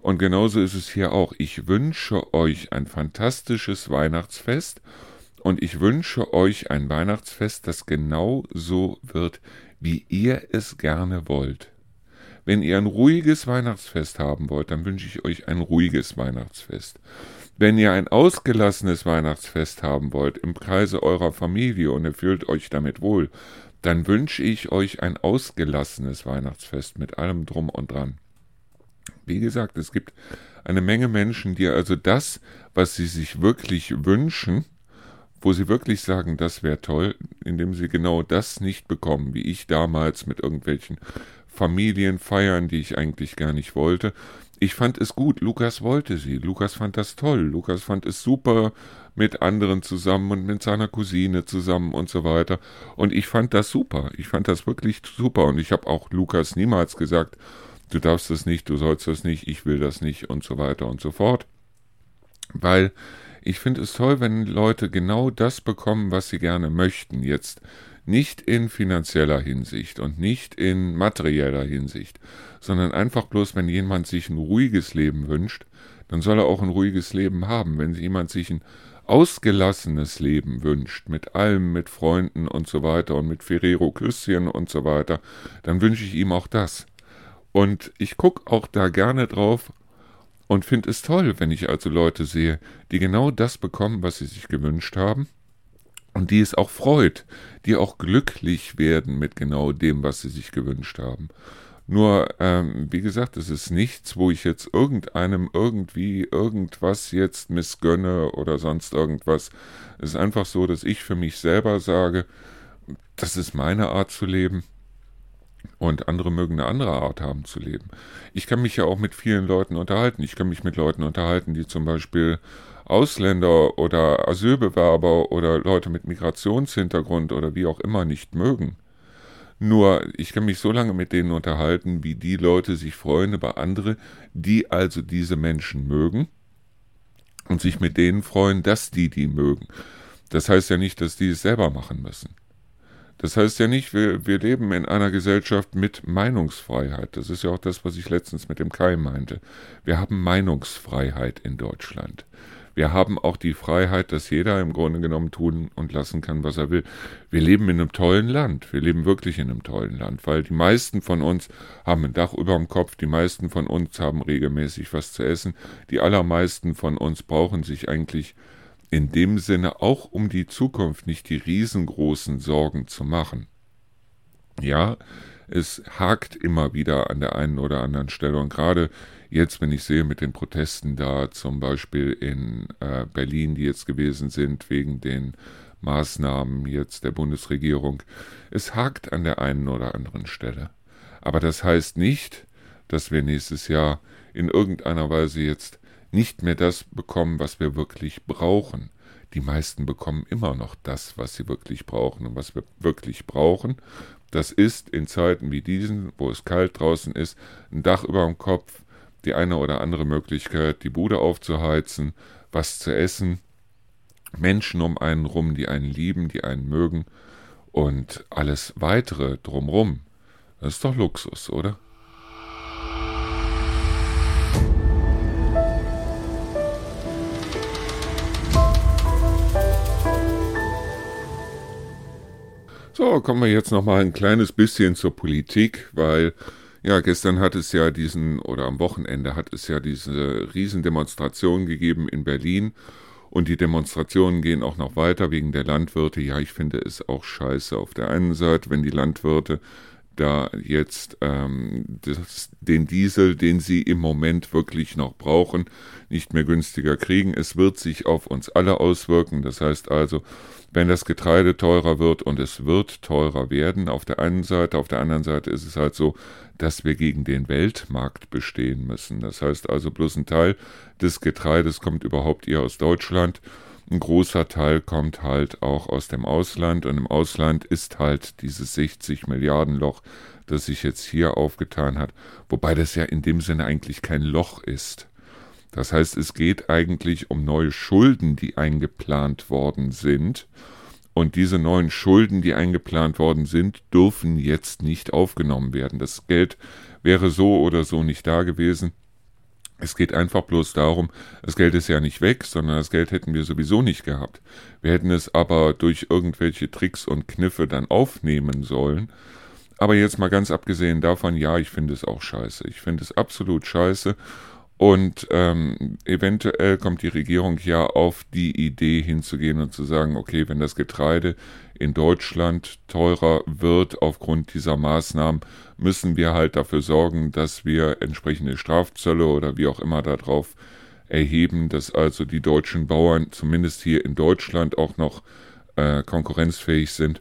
Und genauso ist es hier auch. Ich wünsche euch ein fantastisches Weihnachtsfest und ich wünsche euch ein Weihnachtsfest, das genau so wird, wie ihr es gerne wollt. Wenn ihr ein ruhiges Weihnachtsfest haben wollt, dann wünsche ich euch ein ruhiges Weihnachtsfest. Wenn ihr ein ausgelassenes Weihnachtsfest haben wollt im Kreise eurer Familie und ihr fühlt euch damit wohl, dann wünsche ich euch ein ausgelassenes Weihnachtsfest mit allem drum und dran. Wie gesagt, es gibt eine Menge Menschen, die also das, was sie sich wirklich wünschen, wo sie wirklich sagen, das wäre toll, indem sie genau das nicht bekommen, wie ich damals mit irgendwelchen Familienfeiern, die ich eigentlich gar nicht wollte. Ich fand es gut, Lukas wollte sie, Lukas fand das toll, Lukas fand es super mit anderen zusammen und mit seiner Cousine zusammen und so weiter. Und ich fand das super, ich fand das wirklich super und ich habe auch Lukas niemals gesagt, du darfst das nicht, du sollst das nicht, ich will das nicht und so weiter und so fort. Weil ich finde es toll, wenn Leute genau das bekommen, was sie gerne möchten. Jetzt nicht in finanzieller Hinsicht und nicht in materieller Hinsicht, sondern einfach bloß, wenn jemand sich ein ruhiges Leben wünscht, dann soll er auch ein ruhiges Leben haben. Wenn jemand sich ein ausgelassenes Leben wünscht, mit allem, mit Freunden und so weiter und mit Ferrero Küsschen und so weiter, dann wünsche ich ihm auch das. Und ich gucke auch da gerne drauf und finde es toll, wenn ich also Leute sehe, die genau das bekommen, was sie sich gewünscht haben und die es auch freut, die auch glücklich werden mit genau dem, was sie sich gewünscht haben. Nur, ähm, wie gesagt, es ist nichts, wo ich jetzt irgendeinem irgendwie irgendwas jetzt missgönne oder sonst irgendwas. Es ist einfach so, dass ich für mich selber sage, das ist meine Art zu leben und andere mögen eine andere Art haben zu leben. Ich kann mich ja auch mit vielen Leuten unterhalten. Ich kann mich mit Leuten unterhalten, die zum Beispiel Ausländer oder Asylbewerber oder Leute mit Migrationshintergrund oder wie auch immer nicht mögen. Nur, ich kann mich so lange mit denen unterhalten, wie die Leute sich freuen über andere, die also diese Menschen mögen und sich mit denen freuen, dass die die mögen. Das heißt ja nicht, dass die es selber machen müssen. Das heißt ja nicht, wir, wir leben in einer Gesellschaft mit Meinungsfreiheit. Das ist ja auch das, was ich letztens mit dem Kai meinte. Wir haben Meinungsfreiheit in Deutschland. Wir haben auch die Freiheit, dass jeder im Grunde genommen tun und lassen kann, was er will. Wir leben in einem tollen Land. Wir leben wirklich in einem tollen Land, weil die meisten von uns haben ein Dach über dem Kopf, die meisten von uns haben regelmäßig was zu essen, die allermeisten von uns brauchen sich eigentlich in dem Sinne auch um die Zukunft nicht die riesengroßen Sorgen zu machen. Ja, es hakt immer wieder an der einen oder anderen Stelle und gerade jetzt, wenn ich sehe mit den Protesten da zum Beispiel in äh, Berlin, die jetzt gewesen sind wegen den Maßnahmen jetzt der Bundesregierung, es hakt an der einen oder anderen Stelle. Aber das heißt nicht, dass wir nächstes Jahr in irgendeiner Weise jetzt nicht mehr das bekommen, was wir wirklich brauchen. Die meisten bekommen immer noch das, was sie wirklich brauchen. Und was wir wirklich brauchen, das ist in Zeiten wie diesen, wo es kalt draußen ist, ein Dach über dem Kopf, die eine oder andere Möglichkeit, die Bude aufzuheizen, was zu essen, Menschen um einen rum, die einen lieben, die einen mögen und alles weitere drumrum. Das ist doch Luxus, oder? So, kommen wir jetzt noch mal ein kleines bisschen zur Politik, weil ja, gestern hat es ja diesen, oder am Wochenende hat es ja diese Riesendemonstration gegeben in Berlin. Und die Demonstrationen gehen auch noch weiter wegen der Landwirte. Ja, ich finde es auch scheiße. Auf der einen Seite, wenn die Landwirte da jetzt ähm, das, den Diesel, den sie im Moment wirklich noch brauchen, nicht mehr günstiger kriegen. Es wird sich auf uns alle auswirken. Das heißt also, wenn das Getreide teurer wird und es wird teurer werden, auf der einen Seite, auf der anderen Seite ist es halt so, dass wir gegen den Weltmarkt bestehen müssen. Das heißt also, bloß ein Teil des Getreides kommt überhaupt eher aus Deutschland Ein großer Teil kommt halt auch aus dem Ausland und im Ausland ist halt dieses 60 Milliarden Loch, das sich jetzt hier aufgetan hat, wobei das ja in dem Sinne eigentlich kein Loch ist. Das heißt, es geht eigentlich um neue Schulden, die eingeplant worden sind. Und diese neuen Schulden, die eingeplant worden sind, dürfen jetzt nicht aufgenommen werden. Das Geld wäre so oder so nicht da gewesen. Es geht einfach bloß darum, das Geld ist ja nicht weg, sondern das Geld hätten wir sowieso nicht gehabt. Wir hätten es aber durch irgendwelche Tricks und Kniffe dann aufnehmen sollen. Aber jetzt mal ganz abgesehen davon, ja, ich finde es auch scheiße. Ich finde es absolut scheiße. Und ähm, eventuell kommt die Regierung ja auf die Idee hinzugehen und zu sagen, okay, wenn das Getreide in Deutschland teurer wird aufgrund dieser Maßnahmen, müssen wir halt dafür sorgen, dass wir entsprechende Strafzölle oder wie auch immer darauf erheben, dass also die deutschen Bauern zumindest hier in Deutschland auch noch äh, konkurrenzfähig sind.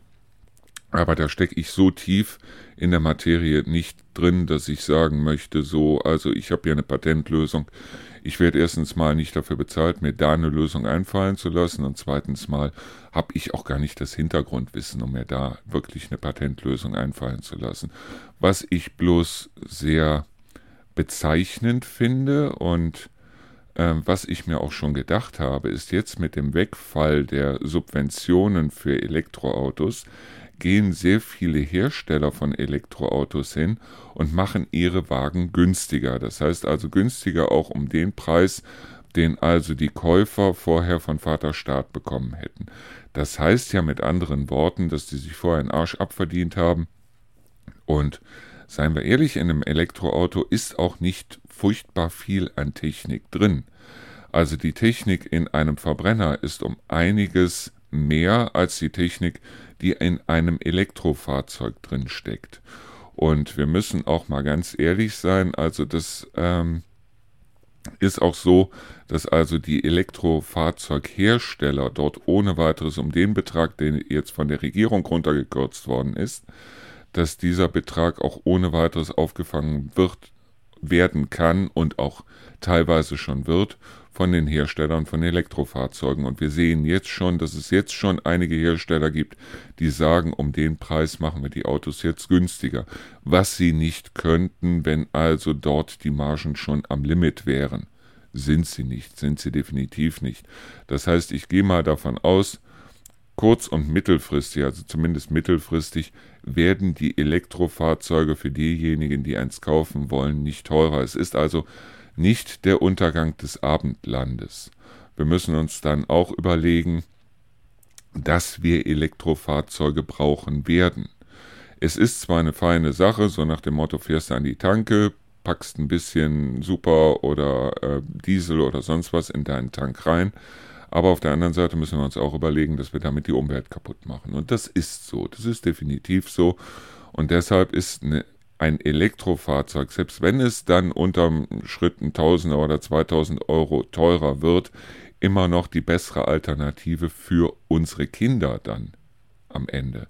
Aber da stecke ich so tief in der Materie nicht drin, dass ich sagen möchte, so, also ich habe ja eine Patentlösung. Ich werde erstens mal nicht dafür bezahlt, mir da eine Lösung einfallen zu lassen und zweitens mal habe ich auch gar nicht das Hintergrundwissen, um mir da wirklich eine Patentlösung einfallen zu lassen. Was ich bloß sehr bezeichnend finde und äh, was ich mir auch schon gedacht habe, ist jetzt mit dem Wegfall der Subventionen für Elektroautos gehen sehr viele Hersteller von Elektroautos hin und machen ihre Wagen günstiger. Das heißt also günstiger auch um den Preis, den also die Käufer vorher von Vater Staat bekommen hätten. Das heißt ja mit anderen Worten, dass die sich vorher einen Arsch abverdient haben. Und seien wir ehrlich, in einem Elektroauto ist auch nicht furchtbar viel an Technik drin. Also die Technik in einem Verbrenner ist um einiges mehr als die Technik, die in einem Elektrofahrzeug drin steckt. Und wir müssen auch mal ganz ehrlich sein, also das ähm, ist auch so, dass also die Elektrofahrzeughersteller dort ohne weiteres um den Betrag, der jetzt von der Regierung runtergekürzt worden ist, dass dieser Betrag auch ohne weiteres aufgefangen wird, werden kann und auch teilweise schon wird von den Herstellern von Elektrofahrzeugen. Und wir sehen jetzt schon, dass es jetzt schon einige Hersteller gibt, die sagen, um den Preis machen wir die Autos jetzt günstiger. Was sie nicht könnten, wenn also dort die Margen schon am Limit wären. Sind sie nicht, sind sie definitiv nicht. Das heißt, ich gehe mal davon aus, kurz- und mittelfristig, also zumindest mittelfristig, werden die Elektrofahrzeuge für diejenigen, die eins kaufen wollen, nicht teurer. Es ist also nicht der Untergang des Abendlandes. Wir müssen uns dann auch überlegen, dass wir Elektrofahrzeuge brauchen werden. Es ist zwar eine feine Sache, so nach dem Motto fährst du an die Tanke, packst ein bisschen Super oder äh, Diesel oder sonst was in deinen Tank rein, aber auf der anderen Seite müssen wir uns auch überlegen, dass wir damit die Umwelt kaputt machen. Und das ist so, das ist definitiv so. Und deshalb ist eine ein Elektrofahrzeug, selbst wenn es dann unterm Schritt 1000 oder 2000 Euro teurer wird, immer noch die bessere Alternative für unsere Kinder dann am Ende.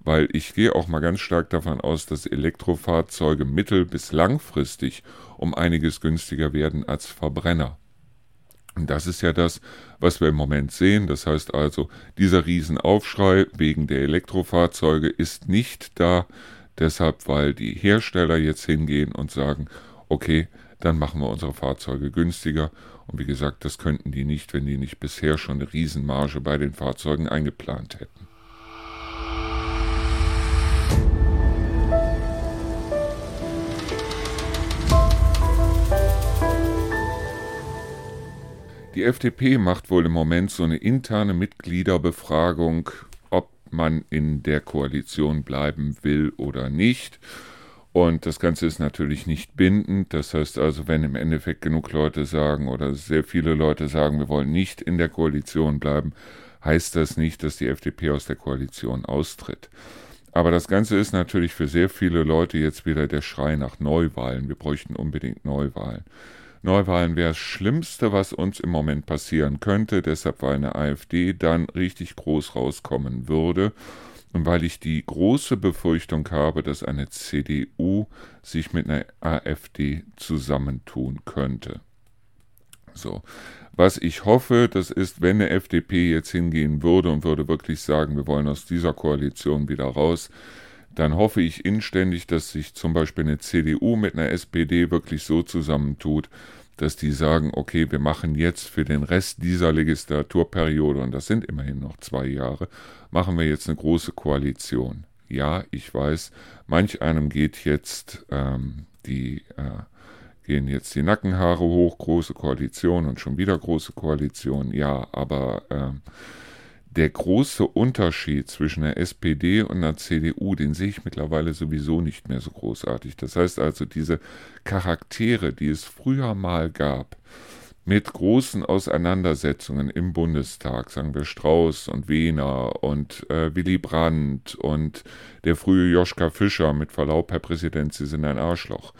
Weil ich gehe auch mal ganz stark davon aus, dass Elektrofahrzeuge mittel- bis langfristig um einiges günstiger werden als Verbrenner. Und das ist ja das, was wir im Moment sehen. Das heißt also, dieser Riesenaufschrei wegen der Elektrofahrzeuge ist nicht da, Deshalb, weil die Hersteller jetzt hingehen und sagen, okay, dann machen wir unsere Fahrzeuge günstiger. Und wie gesagt, das könnten die nicht, wenn die nicht bisher schon eine Riesenmarge bei den Fahrzeugen eingeplant hätten. Die FDP macht wohl im Moment so eine interne Mitgliederbefragung man in der Koalition bleiben will oder nicht. Und das Ganze ist natürlich nicht bindend. Das heißt also, wenn im Endeffekt genug Leute sagen oder sehr viele Leute sagen, wir wollen nicht in der Koalition bleiben, heißt das nicht, dass die FDP aus der Koalition austritt. Aber das Ganze ist natürlich für sehr viele Leute jetzt wieder der Schrei nach Neuwahlen. Wir bräuchten unbedingt Neuwahlen. Neuwahlen wäre das Schlimmste, was uns im Moment passieren könnte, deshalb weil eine AfD dann richtig groß rauskommen würde und weil ich die große Befürchtung habe, dass eine CDU sich mit einer AfD zusammentun könnte. So. Was ich hoffe, das ist, wenn eine FDP jetzt hingehen würde und würde wirklich sagen, wir wollen aus dieser Koalition wieder raus, dann hoffe ich inständig, dass sich zum Beispiel eine CDU mit einer SPD wirklich so zusammentut, dass die sagen, okay, wir machen jetzt für den Rest dieser Legislaturperiode, und das sind immerhin noch zwei Jahre, machen wir jetzt eine große Koalition. Ja, ich weiß, manch einem geht jetzt ähm, die äh, gehen jetzt die Nackenhaare hoch, große Koalition und schon wieder große Koalition. Ja, aber ähm, der große Unterschied zwischen der SPD und der CDU, den sehe ich mittlerweile sowieso nicht mehr so großartig. Das heißt also, diese Charaktere, die es früher mal gab, mit großen Auseinandersetzungen im Bundestag, sagen wir Strauß und Wehner und äh, Willy Brandt und der frühe Joschka Fischer, mit Verlaub, Herr Präsident, Sie sind ein Arschloch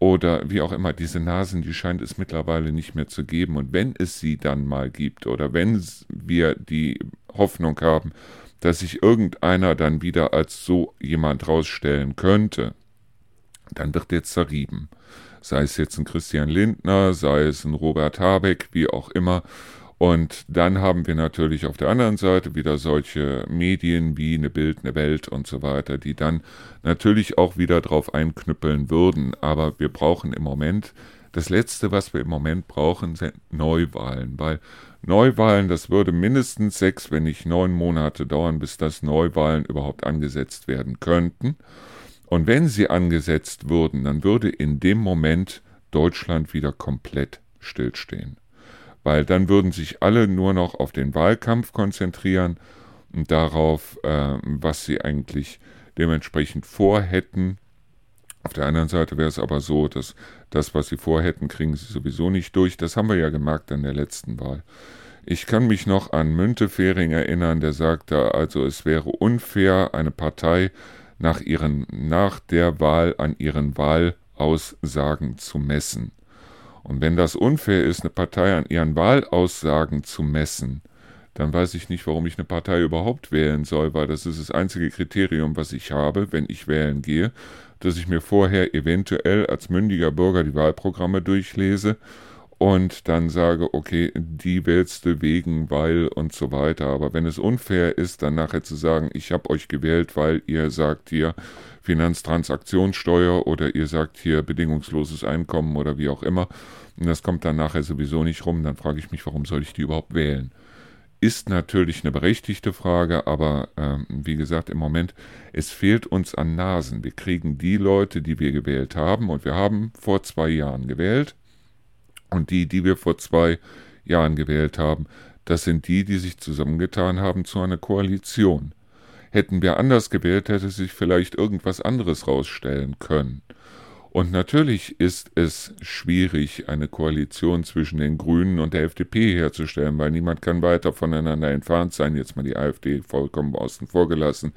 oder wie auch immer, diese Nasen, die scheint es mittlerweile nicht mehr zu geben. Und wenn es sie dann mal gibt oder wenn wir die Hoffnung haben, dass sich irgendeiner dann wieder als so jemand rausstellen könnte, dann wird der zerrieben. Sei es jetzt ein Christian Lindner, sei es ein Robert Habeck, wie auch immer. Und dann haben wir natürlich auf der anderen Seite wieder solche Medien wie eine Bild, eine Welt und so weiter, die dann natürlich auch wieder drauf einknüppeln würden. Aber wir brauchen im Moment, das Letzte, was wir im Moment brauchen, sind Neuwahlen, weil Neuwahlen, das würde mindestens sechs, wenn nicht neun Monate dauern, bis das Neuwahlen überhaupt angesetzt werden könnten. Und wenn sie angesetzt würden, dann würde in dem Moment Deutschland wieder komplett stillstehen weil dann würden sich alle nur noch auf den Wahlkampf konzentrieren und darauf, äh, was sie eigentlich dementsprechend vorhätten. Auf der anderen Seite wäre es aber so, dass das, was sie vorhätten, kriegen sie sowieso nicht durch. Das haben wir ja gemerkt an der letzten Wahl. Ich kann mich noch an Müntefering erinnern, der sagte, also es wäre unfair, eine Partei nach, ihren, nach der Wahl an ihren Wahlaussagen zu messen. Und wenn das unfair ist, eine Partei an ihren Wahlaussagen zu messen, dann weiß ich nicht, warum ich eine Partei überhaupt wählen soll, weil das ist das einzige Kriterium, was ich habe, wenn ich wählen gehe, dass ich mir vorher eventuell als mündiger Bürger die Wahlprogramme durchlese und dann sage, okay, die wählst du wegen, weil und so weiter. Aber wenn es unfair ist, dann nachher zu sagen, ich habe euch gewählt, weil ihr sagt hier Finanztransaktionssteuer oder ihr sagt hier bedingungsloses Einkommen oder wie auch immer, und das kommt dann nachher sowieso nicht rum, dann frage ich mich, warum soll ich die überhaupt wählen? Ist natürlich eine berechtigte Frage, aber ähm, wie gesagt, im Moment, es fehlt uns an Nasen. Wir kriegen die Leute, die wir gewählt haben, und wir haben vor zwei Jahren gewählt, und die, die wir vor zwei Jahren gewählt haben, das sind die, die sich zusammengetan haben zu einer Koalition. Hätten wir anders gewählt, hätte sich vielleicht irgendwas anderes rausstellen können. Und natürlich ist es schwierig, eine Koalition zwischen den Grünen und der FDP herzustellen, weil niemand kann weiter voneinander entfernt sein, jetzt mal die AfD vollkommen außen vor gelassen.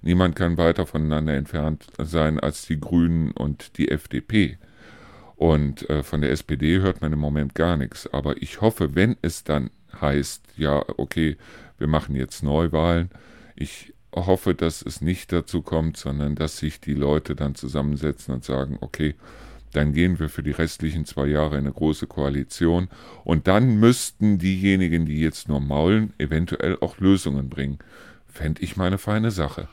Niemand kann weiter voneinander entfernt sein als die Grünen und die FDP. Und äh, von der SPD hört man im Moment gar nichts. Aber ich hoffe, wenn es dann heißt, ja, okay, wir machen jetzt Neuwahlen, ich hoffe, dass es nicht dazu kommt, sondern dass sich die Leute dann zusammensetzen und sagen, okay, dann gehen wir für die restlichen zwei Jahre in eine große Koalition und dann müssten diejenigen, die jetzt nur maulen, eventuell auch Lösungen bringen. Fände ich meine feine Sache.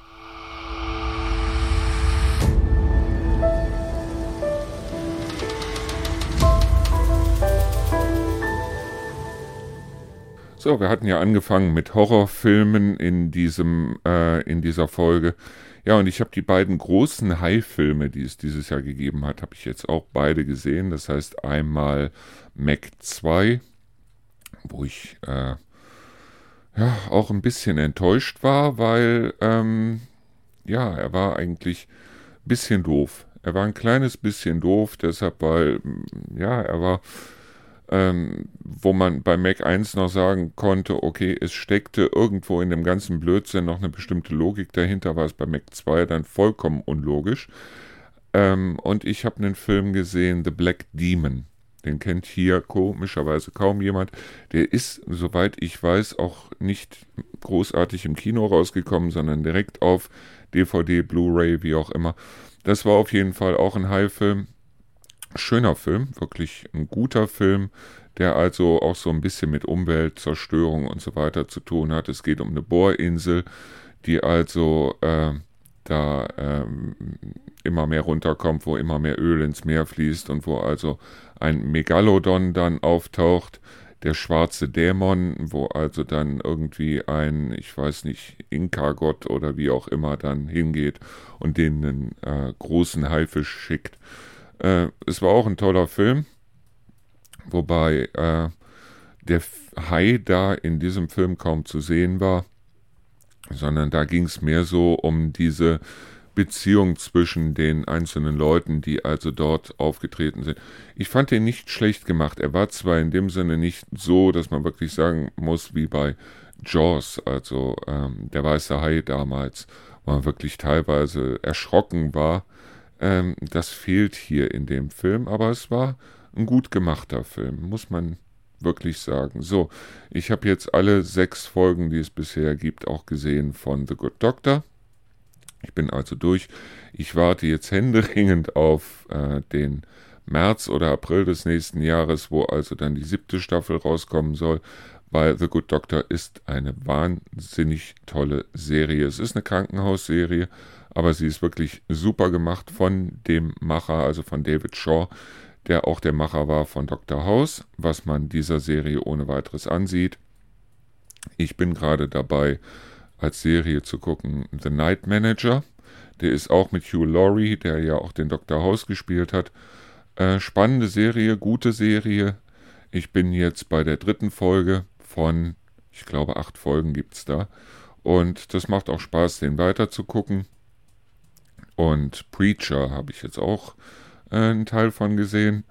So, wir hatten ja angefangen mit Horrorfilmen in diesem, äh, in dieser Folge. Ja, und ich habe die beiden großen High-Filme, die es dieses Jahr gegeben hat, habe ich jetzt auch beide gesehen. Das heißt einmal Mac 2, wo ich äh, ja auch ein bisschen enttäuscht war, weil ähm, ja, er war eigentlich ein bisschen doof. Er war ein kleines bisschen doof, deshalb, weil ja, er war ähm, wo man bei Mac 1 noch sagen konnte, okay, es steckte irgendwo in dem ganzen Blödsinn noch eine bestimmte Logik dahinter, war es bei Mac 2 dann vollkommen unlogisch. Ähm, und ich habe einen Film gesehen, The Black Demon. Den kennt hier komischerweise kaum jemand. Der ist, soweit ich weiß, auch nicht großartig im Kino rausgekommen, sondern direkt auf DVD, Blu-ray, wie auch immer. Das war auf jeden Fall auch ein High-Film schöner Film, wirklich ein guter Film, der also auch so ein bisschen mit Umweltzerstörung und so weiter zu tun hat. Es geht um eine Bohrinsel, die also äh, da ähm, immer mehr runterkommt, wo immer mehr Öl ins Meer fließt und wo also ein Megalodon dann auftaucht, der schwarze Dämon, wo also dann irgendwie ein, ich weiß nicht, Inka-Gott oder wie auch immer dann hingeht und denen einen äh, großen Haifisch schickt. Äh, es war auch ein toller Film, wobei äh, der Hai da in diesem Film kaum zu sehen war, sondern da ging es mehr so um diese Beziehung zwischen den einzelnen Leuten, die also dort aufgetreten sind. Ich fand den nicht schlecht gemacht. Er war zwar in dem Sinne nicht so, dass man wirklich sagen muss, wie bei Jaws, also ähm, der weiße Hai damals, wo man wirklich teilweise erschrocken war. Ähm, das fehlt hier in dem Film, aber es war ein gut gemachter Film, muss man wirklich sagen. So, ich habe jetzt alle sechs Folgen, die es bisher gibt, auch gesehen von The Good Doctor. Ich bin also durch. Ich warte jetzt händeringend auf äh, den März oder April des nächsten Jahres, wo also dann die siebte Staffel rauskommen soll, weil The Good Doctor ist eine wahnsinnig tolle Serie. Es ist eine Krankenhausserie, aber sie ist wirklich super gemacht von dem Macher, also von David Shaw, der auch der Macher war von Dr. House, was man dieser Serie ohne weiteres ansieht. Ich bin gerade dabei, als Serie zu gucken. The Night Manager, der ist auch mit Hugh Laurie, der ja auch den Dr. House gespielt hat. Äh, spannende Serie, gute Serie. Ich bin jetzt bei der dritten Folge von, ich glaube, acht Folgen gibt es da. Und das macht auch Spaß, den weiter zu gucken. Und Preacher habe ich jetzt auch äh, einen Teil von gesehen.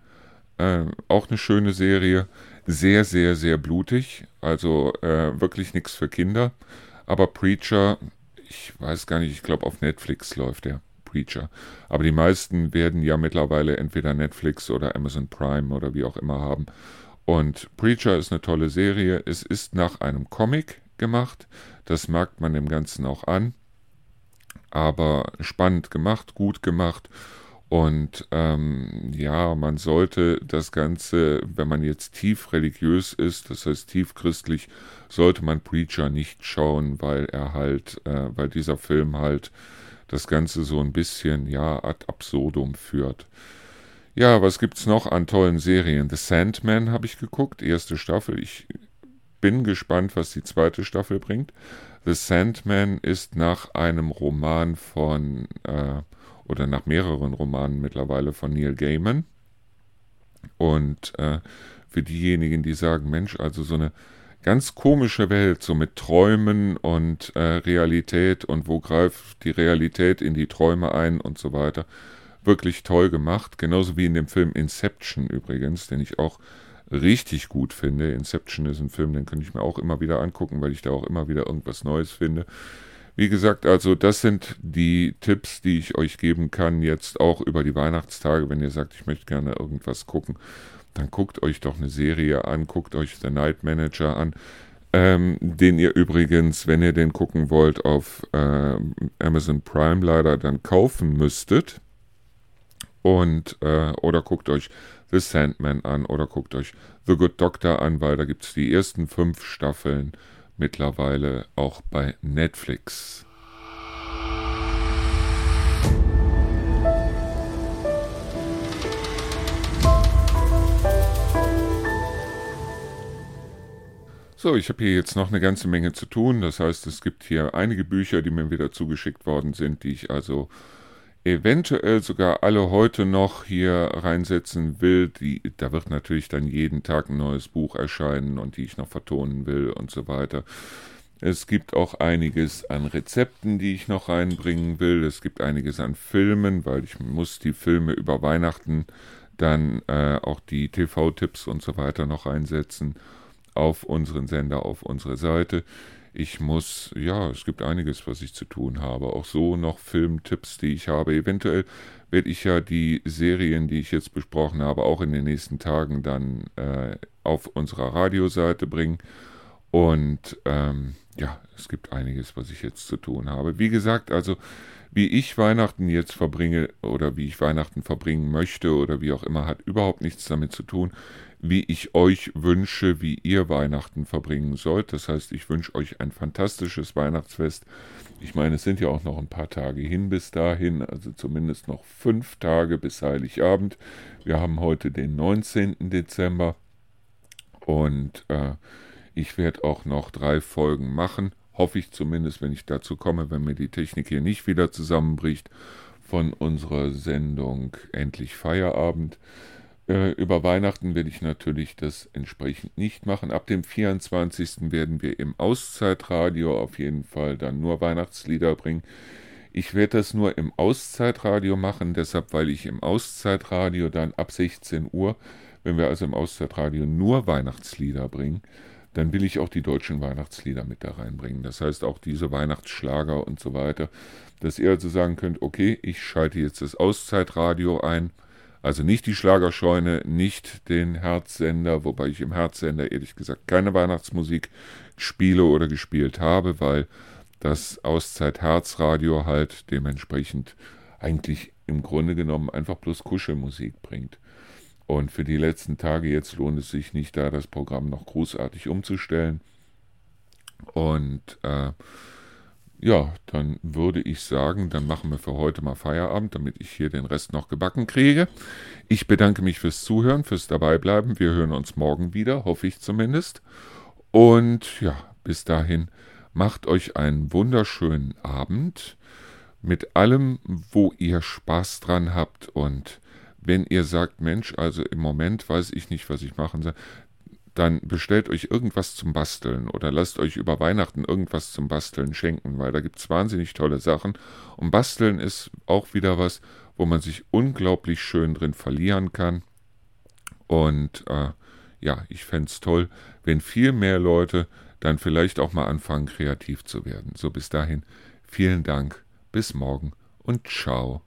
Äh, auch eine schöne Serie. Sehr, sehr, sehr blutig. Also äh, wirklich nichts für Kinder. Aber Preacher, ich weiß gar nicht, ich glaube auf Netflix läuft der Preacher. Aber die meisten werden ja mittlerweile entweder Netflix oder Amazon Prime oder wie auch immer haben. Und Preacher ist eine tolle Serie. Es ist nach einem Comic gemacht. Das merkt man dem Ganzen auch an. Aber spannend gemacht, gut gemacht. Und ähm, ja, man sollte das Ganze, wenn man jetzt tief religiös ist, das heißt tief christlich, sollte man Preacher nicht schauen, weil er halt, äh, weil dieser Film halt das Ganze so ein bisschen, ja, ad absurdum führt. Ja, was gibt's noch an tollen Serien? The Sandman habe ich geguckt, erste Staffel. Ich bin gespannt, was die zweite Staffel bringt. The Sandman ist nach einem Roman von äh, oder nach mehreren Romanen mittlerweile von Neil Gaiman. Und äh, für diejenigen, die sagen, Mensch, also so eine ganz komische Welt, so mit Träumen und äh, Realität und wo greift die Realität in die Träume ein und so weiter. Wirklich toll gemacht, genauso wie in dem Film Inception übrigens, den ich auch richtig gut finde. Inception ist ein Film, den könnte ich mir auch immer wieder angucken, weil ich da auch immer wieder irgendwas Neues finde. Wie gesagt, also das sind die Tipps, die ich euch geben kann, jetzt auch über die Weihnachtstage, wenn ihr sagt, ich möchte gerne irgendwas gucken, dann guckt euch doch eine Serie an, guckt euch The Night Manager an, ähm, den ihr übrigens, wenn ihr den gucken wollt, auf äh, Amazon Prime leider dann kaufen müsstet. Und, äh, oder guckt euch The Sandman an oder guckt euch The Good Doctor an, weil da gibt es die ersten fünf Staffeln mittlerweile auch bei Netflix. So, ich habe hier jetzt noch eine ganze Menge zu tun. Das heißt, es gibt hier einige Bücher, die mir wieder zugeschickt worden sind, die ich also eventuell sogar alle heute noch hier reinsetzen will. Die, da wird natürlich dann jeden Tag ein neues Buch erscheinen und die ich noch vertonen will und so weiter. Es gibt auch einiges an Rezepten, die ich noch reinbringen will. Es gibt einiges an Filmen, weil ich muss die Filme über Weihnachten dann äh, auch die TV-Tipps und so weiter noch reinsetzen auf unseren Sender, auf unsere Seite ich muss, ja, es gibt einiges, was ich zu tun habe. Auch so noch Filmtipps, die ich habe. Eventuell werde ich ja die Serien, die ich jetzt besprochen habe, auch in den nächsten Tagen dann äh, auf unserer Radioseite bringen. Und ähm, ja, es gibt einiges, was ich jetzt zu tun habe. Wie gesagt, also wie ich Weihnachten jetzt verbringe oder wie ich Weihnachten verbringen möchte oder wie auch immer, hat überhaupt nichts damit zu tun. Wie ich euch wünsche, wie ihr Weihnachten verbringen sollt. Das heißt, ich wünsche euch ein fantastisches Weihnachtsfest. Ich meine, es sind ja auch noch ein paar Tage hin bis dahin, also zumindest noch fünf Tage bis Heiligabend. Wir haben heute den 19. Dezember und äh, ich werde auch noch drei Folgen machen. Hoffe ich zumindest, wenn ich dazu komme, wenn mir die Technik hier nicht wieder zusammenbricht, von unserer Sendung Endlich Feierabend. Äh, über Weihnachten werde ich natürlich das entsprechend nicht machen. Ab dem 24. werden wir im Auszeitradio auf jeden Fall dann nur Weihnachtslieder bringen. Ich werde das nur im Auszeitradio machen, deshalb, weil ich im Auszeitradio dann ab 16 Uhr, wenn wir also im Auszeitradio nur Weihnachtslieder bringen, dann will ich auch die deutschen Weihnachtslieder mit da reinbringen. Das heißt auch diese Weihnachtsschlager und so weiter, dass ihr also sagen könnt, okay, ich schalte jetzt das Auszeitradio ein also nicht die Schlagerscheune, nicht den Herzsender, wobei ich im Herzsender ehrlich gesagt keine Weihnachtsmusik spiele oder gespielt habe, weil das Auszeit Herzradio halt dementsprechend eigentlich im Grunde genommen einfach bloß Kuschelmusik bringt. Und für die letzten Tage jetzt lohnt es sich nicht, da das Programm noch großartig umzustellen. Und äh, ja, dann würde ich sagen, dann machen wir für heute mal Feierabend, damit ich hier den Rest noch gebacken kriege. Ich bedanke mich fürs Zuhören, fürs Dabeibleiben. Wir hören uns morgen wieder, hoffe ich zumindest. Und ja, bis dahin, macht euch einen wunderschönen Abend mit allem, wo ihr Spaß dran habt. Und wenn ihr sagt, Mensch, also im Moment weiß ich nicht, was ich machen soll, dann bestellt euch irgendwas zum Basteln oder lasst euch über Weihnachten irgendwas zum Basteln schenken, weil da gibt es wahnsinnig tolle Sachen. Und Basteln ist auch wieder was, wo man sich unglaublich schön drin verlieren kann. Und äh, ja, ich fände es toll, wenn viel mehr Leute dann vielleicht auch mal anfangen, kreativ zu werden. So bis dahin, vielen Dank, bis morgen und ciao.